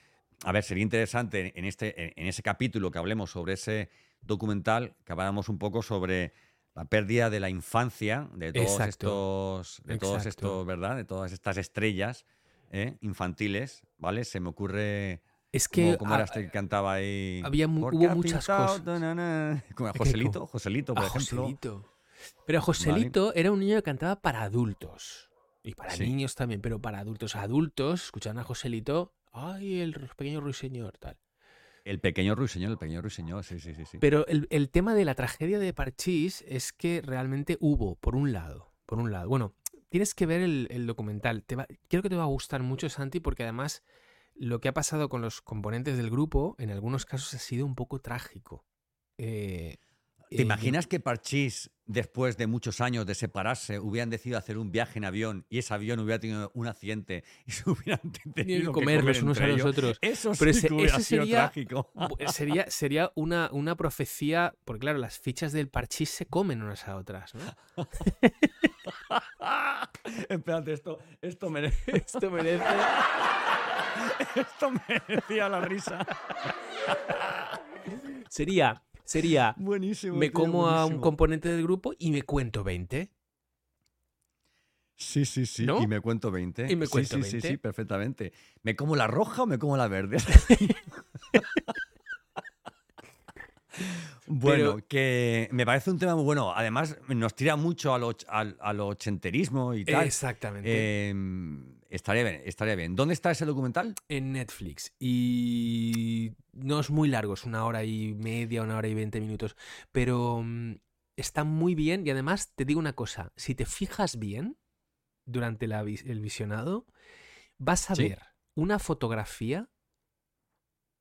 a ver, sería interesante en este, en, ese capítulo que hablemos sobre ese documental, que habláramos un poco sobre la pérdida de la infancia de todos Exacto. estos, de todos estos, ¿verdad? De todas estas estrellas ¿eh? infantiles, ¿vale? Se me ocurre Es ¿Cómo, que cómo era ah, este que cantaba ahí? había mu- hubo ha muchas cosas. na, na, na. Como a ¿Qué, Joselito? Joselito, por a ejemplo. Joselito. Pero Joselito era un niño que cantaba para adultos. Y para Sí. niños también, pero para adultos. Adultos escuchaban a Joselito. Ay, el pequeño ruiseñor, tal. El pequeño ruiseñor, el pequeño ruiseñor, sí, sí, sí. sí. Pero el, el tema de la tragedia de Parchís es que realmente hubo, por un lado, por un lado. Bueno, tienes que ver el, el documental. Te va- creo que te va a gustar mucho, Santi, porque además lo que ha pasado con los componentes del grupo, en algunos casos ha sido un poco trágico. Eh, ¿Te eh, imaginas que Parchís, después de muchos años de separarse, hubieran decidido hacer un viaje en avión y ese avión hubiera tenido un accidente y se hubieran tenido que que comer comer los unos a los otros. Eso Pero sí ese- que hubiera ese sido sería- trágico. Sería, sería una, una profecía, porque claro, las fichas del parchís se comen unas a otras, ¿no? Espérate, esto, esto, merece, Esto merece... esto merecía la risa. Sería, sería, Buenísimo. me tío, como a un componente del grupo y me cuento 20. Sí, sí, sí. ¿No? Y me cuento 20. Y me Sí, cuento sí, sí, 20. sí, perfectamente. ¿Me como la roja o me como la verde? bueno, Pero- que me parece un tema muy bueno. Además, nos tira mucho al- a lo ochenterismo y tal. Exactamente. Eh, estaría bien, estaría bien. ¿Dónde está ese documental? en Netflix. Y no es muy largo, es una hora y media, una hora y veinte minutos. Pero mm, está muy bien y además te digo una cosa, si te fijas bien durante la el visionado, vas a Sí. ver una fotografía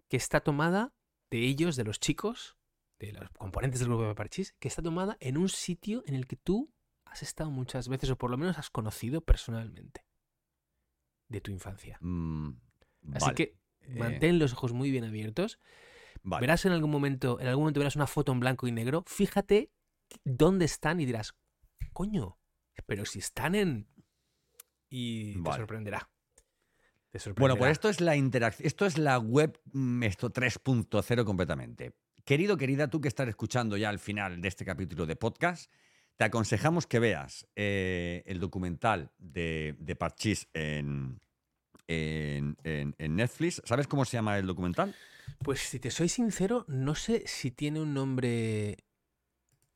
que está tomada de ellos, de los chicos, de los componentes del grupo de Parchís, que está tomada en un sitio en el que tú has estado muchas veces o por lo menos has conocido personalmente de tu infancia. Mm, Así vale, que eh, mantén los ojos muy bien abiertos. vale. Verás en algún momento, en algún momento verás una foto en blanco y negro. Fíjate dónde están y dirás, coño, pero si están en. Y te sorprenderá. Te sorprenderá. Bueno, pues esto es la interacción, esto es la web mm, esto 3.0 completamente. Querido, querida, tú que estás escuchando ya al final de este capítulo de podcast, te aconsejamos que veas eh, el documental de, de Parchís en, en- en- en Netflix. ¿Sabes cómo se llama el documental? Pues si te soy sincero, no sé si tiene un nombre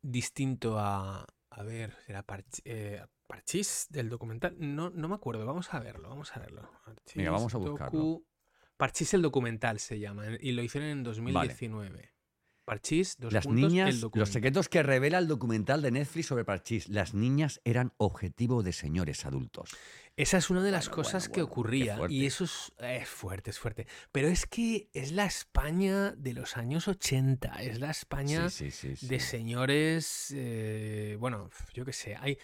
distinto a. A ver, será eh, Parchís del documental. No, no me acuerdo. Vamos a verlo, vamos a verlo. Parchís, Venga, vamos a buscarlo. docu- Parchís el documental se llama y lo hicieron en 2019. Parchís, dos Las puntos, el niñas, los documental. secretos que revela el documental de Netflix sobre Parchís. Las niñas eran objetivo de señores adultos. Esa es una de las Bueno, cosas bueno, que ocurría y eso es, es fuerte, es fuerte. Pero es que es la España de los años 80, es la España Sí, sí, sí, sí. de señores, eh, bueno, yo qué sé, hay...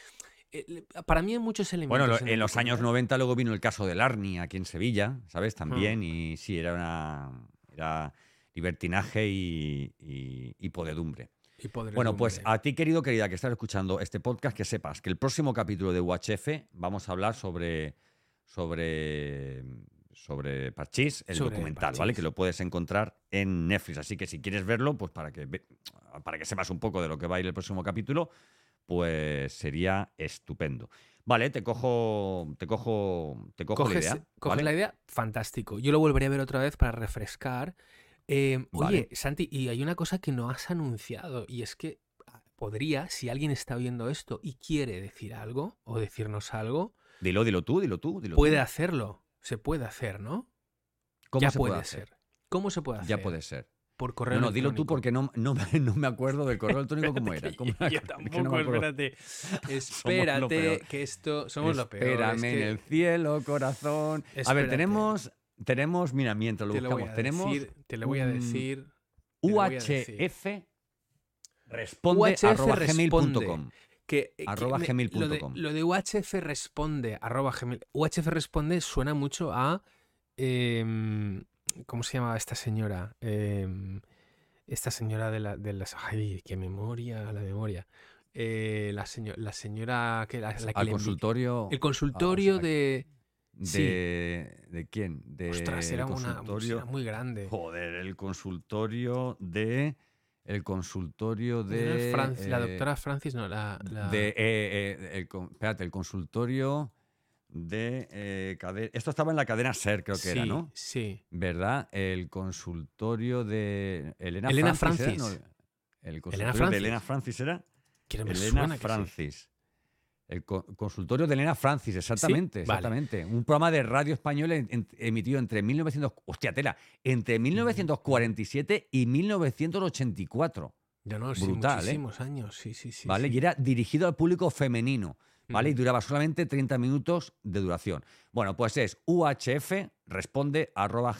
Para mí hay muchos elementos. Bueno, el en los años documental. 90 luego vino el caso del Arni aquí en Sevilla, ¿sabes? También, y sí, era una era libertinaje y, y- y podedumbre. Y. Bueno, pues a ti, querido, querida, que estás escuchando este podcast, que sepas que el próximo capítulo de UHF vamos a hablar sobre, sobre, sobre Parchís, el Sobre documental, ¿vale? Que lo puedes encontrar en Netflix. Así que si quieres verlo, pues para que, para que sepas un poco de lo que va a ir el próximo capítulo, pues sería estupendo. Vale, te cojo, te cojo, te cojo la idea. coges ¿vale? la idea, fantástico. Yo lo volveré a ver otra vez para refrescar. Eh, Vale. Oye, Santi, y hay una cosa que no has anunciado, y es que ah, podría, si alguien está viendo esto y quiere decir algo o decirnos algo, Dilo, dilo tú, dilo tú, dilo puede tú. hacerlo. Se puede hacer, ¿no? ¿Cómo ya se puede puede hacer? ser. ¿Cómo se puede hacer? Ya puede ser. Por correo No, no, dilo tú porque no, no, me- no me acuerdo del correo electrónico cómo era. ¿Cómo era? Yo tampoco, espérate. Espérate, que esto somos lo peor. es Espérame en que el cielo, corazón. A ver, tenemos, tenemos, mira, mientras lo te buscamos, tenemos decir, te lo voy a decir. UHF responde UHF arroba responde. gmail.com. que, que Arroba me- gmail lo, de, lo UHF responde, arroba gmail. UHF responde suena mucho a. em, ¿Cómo se llamaba esta señora? Em, esta señora de, la, de las. Ay, qué memoria, la memoria. Eh, la, seño- la señora que la, la que Al le consultorio. El consultorio Ah, o sea, de. Sí. de, ¿De quién? De Ostras, era, una, era muy grande. Joder, el consultorio de. El consultorio de. Franci- la eh, doctora Francis, no, la. la- De, eh, eh, el espérate, el consultorio de. esto estaba en la cadena SER, creo que sí, era, ¿no? Sí. ¿Verdad? El consultorio de. Elena, Elena Francis. ¿era? Francis. No, el consultorio Francis. de Elena Francis era. Elena. Francis. El consultorio de Elena Francis, exactamente, exactamente. Un programa de radio español emitido entre 1900, hostia, tela, entre 1947 y 1984. Ya no, Brutal, sí, ¿eh? muchísimos años, sí, sí, sí. ¿Vale? Y era dirigido al público femenino, ¿vale? Y duraba solamente 30 minutos de duración. Bueno, pues es uhf responde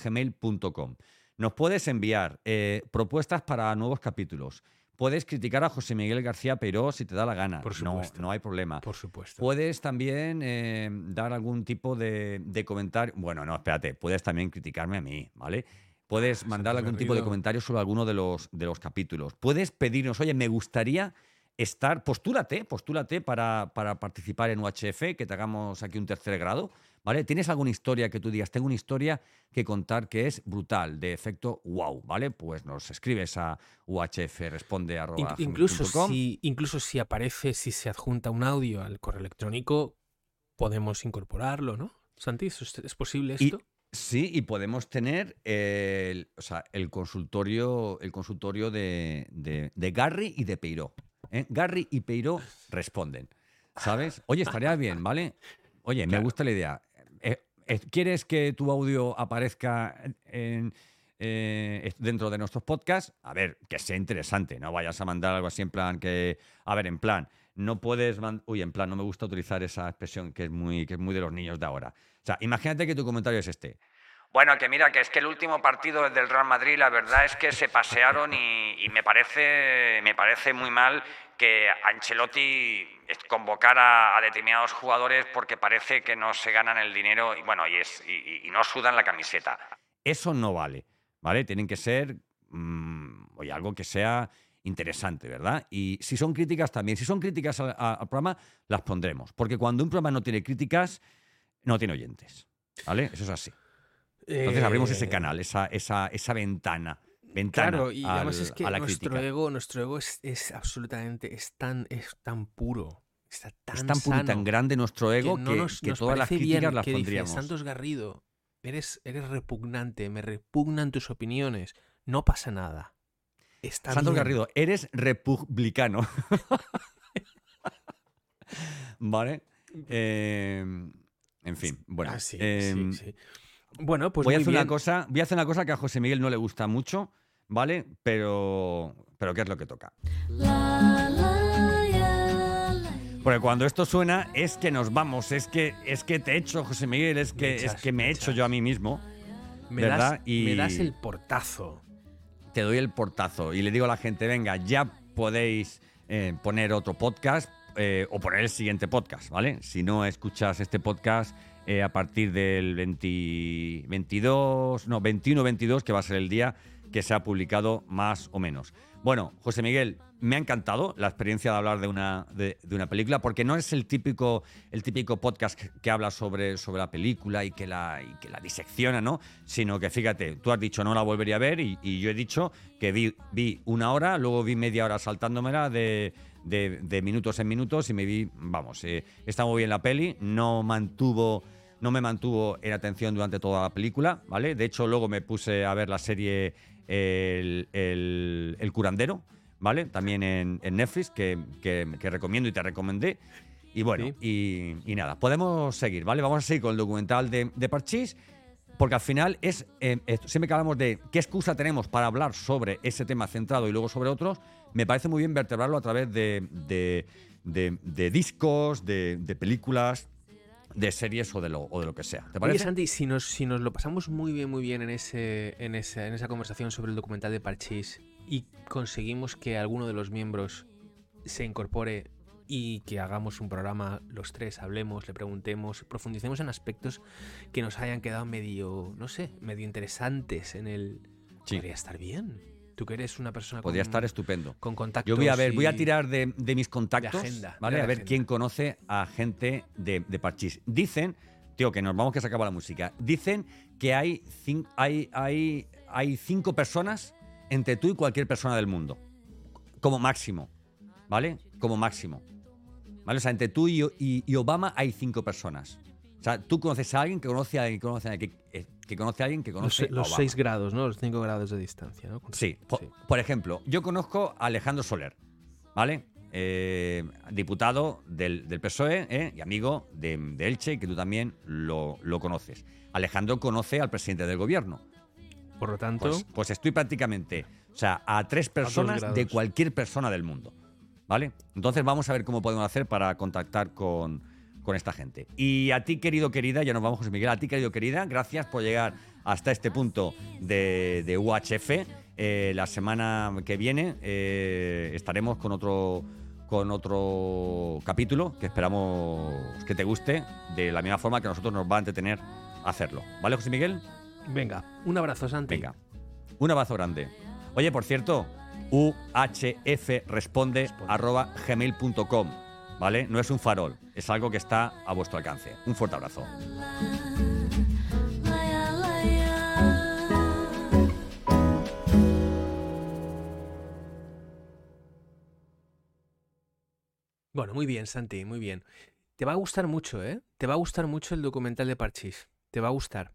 gmail.com. Nos puedes enviar eh, propuestas para nuevos capítulos. Puedes criticar a José Miguel García Peiró si te da la gana. Por supuesto. No, hay problema. Por supuesto. Puedes también eh, dar algún tipo de, comentario. Bueno, no, espérate. Puedes también criticarme a mí, ¿vale? Puedes ah, mandar algún tipo de comentario sobre alguno de los, de los capítulos. Puedes pedirnos, oye, me gustaría estar, postúlate, postúlate para, para participar en UHF, que te hagamos aquí un tercer grado. ¿Vale? ¿Tienes alguna historia que tú digas, tengo una historia que contar que es brutal, de efecto wow, ¿vale? Pues nos escribes a UHF, responde incluso si Incluso si aparece, si se adjunta un audio al correo electrónico, podemos incorporarlo, ¿no? Santi, ¿es posible esto? sí, y podemos tener el, el consultorio, el consultorio de, de, Garry y de Peiró. ¿eh? Garry y Peiró responden. ¿Sabes? Oye, estaría bien, ¿vale? Oye, me gusta la idea. ¿Quieres que tu audio aparezca eh, dentro de nuestros podcasts? A ver, que sea interesante, no vayas a mandar algo así en plan que, a ver, en plan, no puedes, uy, en plan, no me gusta utilizar esa expresión que es muy, que es muy de los niños de ahora. O sea, imagínate que tu comentario es este. Bueno, que mira, que es que el último partido del Real Madrid, la verdad es que se pasearon y, me, parece, me parece muy mal que Ancelotti convocara a determinados jugadores porque parece que no se ganan el dinero y, bueno, y, es, y, no sudan la camiseta. Eso no vale, ¿vale? Tienen que ser mm, oye, algo que sea interesante, ¿verdad? Y si son críticas también, si son críticas al, al programa, las pondremos. Porque cuando un programa no tiene críticas, no tiene oyentes, ¿vale? Eso es así. Entonces abrimos ese eh, canal, esa, esa, esa ventana. Ventana claro, y además es que nuestro ego, nuestro ego es, es, absolutamente, es tan, es tan puro. Está tan es tan puro y tan grande nuestro ego que, que, todas las críticas las pondríamos. Santos Garrido, eres, eres repugnante, me repugnan tus opiniones. No pasa nada. Santos Garrido, eres republicano. vale. Eh, en fin, bueno. Ah, sí, sí, em, sí. Bueno, pues voy a hacer una cosa, voy a hacer una cosa que a José Miguel no le gusta mucho, ¿vale? Pero, pero ¿qué es lo que toca? Porque cuando esto suena es que nos vamos, es que es que te he hecho, José Miguel, es que es que me, he hecho yo a mí mismo, me ¿verdad? Das, y me das el portazo. Te doy el portazo y le digo a la gente, venga, ya podéis eh, poner otro podcast eh, o poner el siguiente podcast, ¿vale? Si no escuchas este podcast eh, a partir del 22, no, 21-22, que va a ser el día que se ha publicado más o menos. Bueno, José Miguel, me ha encantado la experiencia de hablar de una, de, una película, porque no es el típico, el típico podcast que, habla sobre, sobre la película y que la, que la disecciona, ¿no? Sino que fíjate, tú has dicho no la volvería a ver y, yo he dicho que vi, una hora, luego vi media hora saltándomela de, de, minutos en minutos y me vi, vamos, eh, está muy bien la peli, no mantuvo no me mantuvo en atención durante toda la película, ¿vale? De hecho, luego me puse a ver la serie El, curandero, ¿vale? También en, Netflix, que, recomiendo y te recomendé. Y bueno, y, nada, podemos seguir, ¿vale? Vamos a seguir con el documental de, de Parchís, porque al final es, eh, siempre que hablamos de qué excusa tenemos para hablar sobre ese tema centrado y luego sobre otros, me parece muy bien vertebrarlo a través de, de discos, de películas, de series o de lo, o de lo que sea. ¿Te parece? Oye, Santi, si nos, si nos lo pasamos muy bien, muy bien en, ese, en, esa, en esa conversación sobre el documental de Parchís y conseguimos que alguno de los miembros se incorpore y que hagamos un programa los tres, hablemos, le preguntemos, profundicemos en aspectos que nos hayan quedado medio, no sé, medio interesantes en el... Sí. Podría estar bien. Tú que eres una persona Podría estar estupendo. Con contactos. Yo voy a ver, voy a tirar de, mis contactos. ¿vale? A ver quién conoce a gente de, de Parchís. Dicen, tío, que nos vamos que se acaba la música. Dicen que hay, hay, hay, hay cinco personas entre tú y cualquier persona del mundo. Como máximo. ¿Vale? Como máximo. ¿Vale? O sea, entre tú y Obama hay cinco personas. O sea, tú conoces a alguien que conoce a alguien que conoce a alguien que, eh, que conoce a alguien que conoce los, seis grados, ¿no? Los cinco grados de distancia, ¿no? Sí. Por, ejemplo, yo conozco a Alejandro Soler, ¿vale? eh, diputado del, del PSOE ¿eh? y amigo de, de Elche, que tú también lo, lo conoces. Alejandro conoce al presidente del gobierno. Por lo tanto, Pues, pues estoy prácticamente, o sea, a tres personas de cualquier persona del mundo. ¿Vale? Entonces vamos a ver cómo podemos hacer para contactar con, con esta gente. Y a ti, querido, querida, ya nos vamos, José Miguel, a ti, querido, querida, gracias por llegar hasta este punto de, de UHF. Eh, la semana que viene eh, estaremos con otro con otro capítulo que esperamos que te guste de la misma forma que a nosotros nos va a entretener hacerlo. ¿Vale, José Miguel? venga, un abrazo, Santi. Venga. Un abrazo grande. Oye, por cierto, uhfresponde arroba gmail.com, ¿vale? No es un farol, es algo que está a vuestro alcance. Un fuerte abrazo. Bueno, muy bien, Santi, muy bien. Te va a gustar mucho, ¿eh? Te va a gustar mucho el documental de Parchís. Te va a gustar.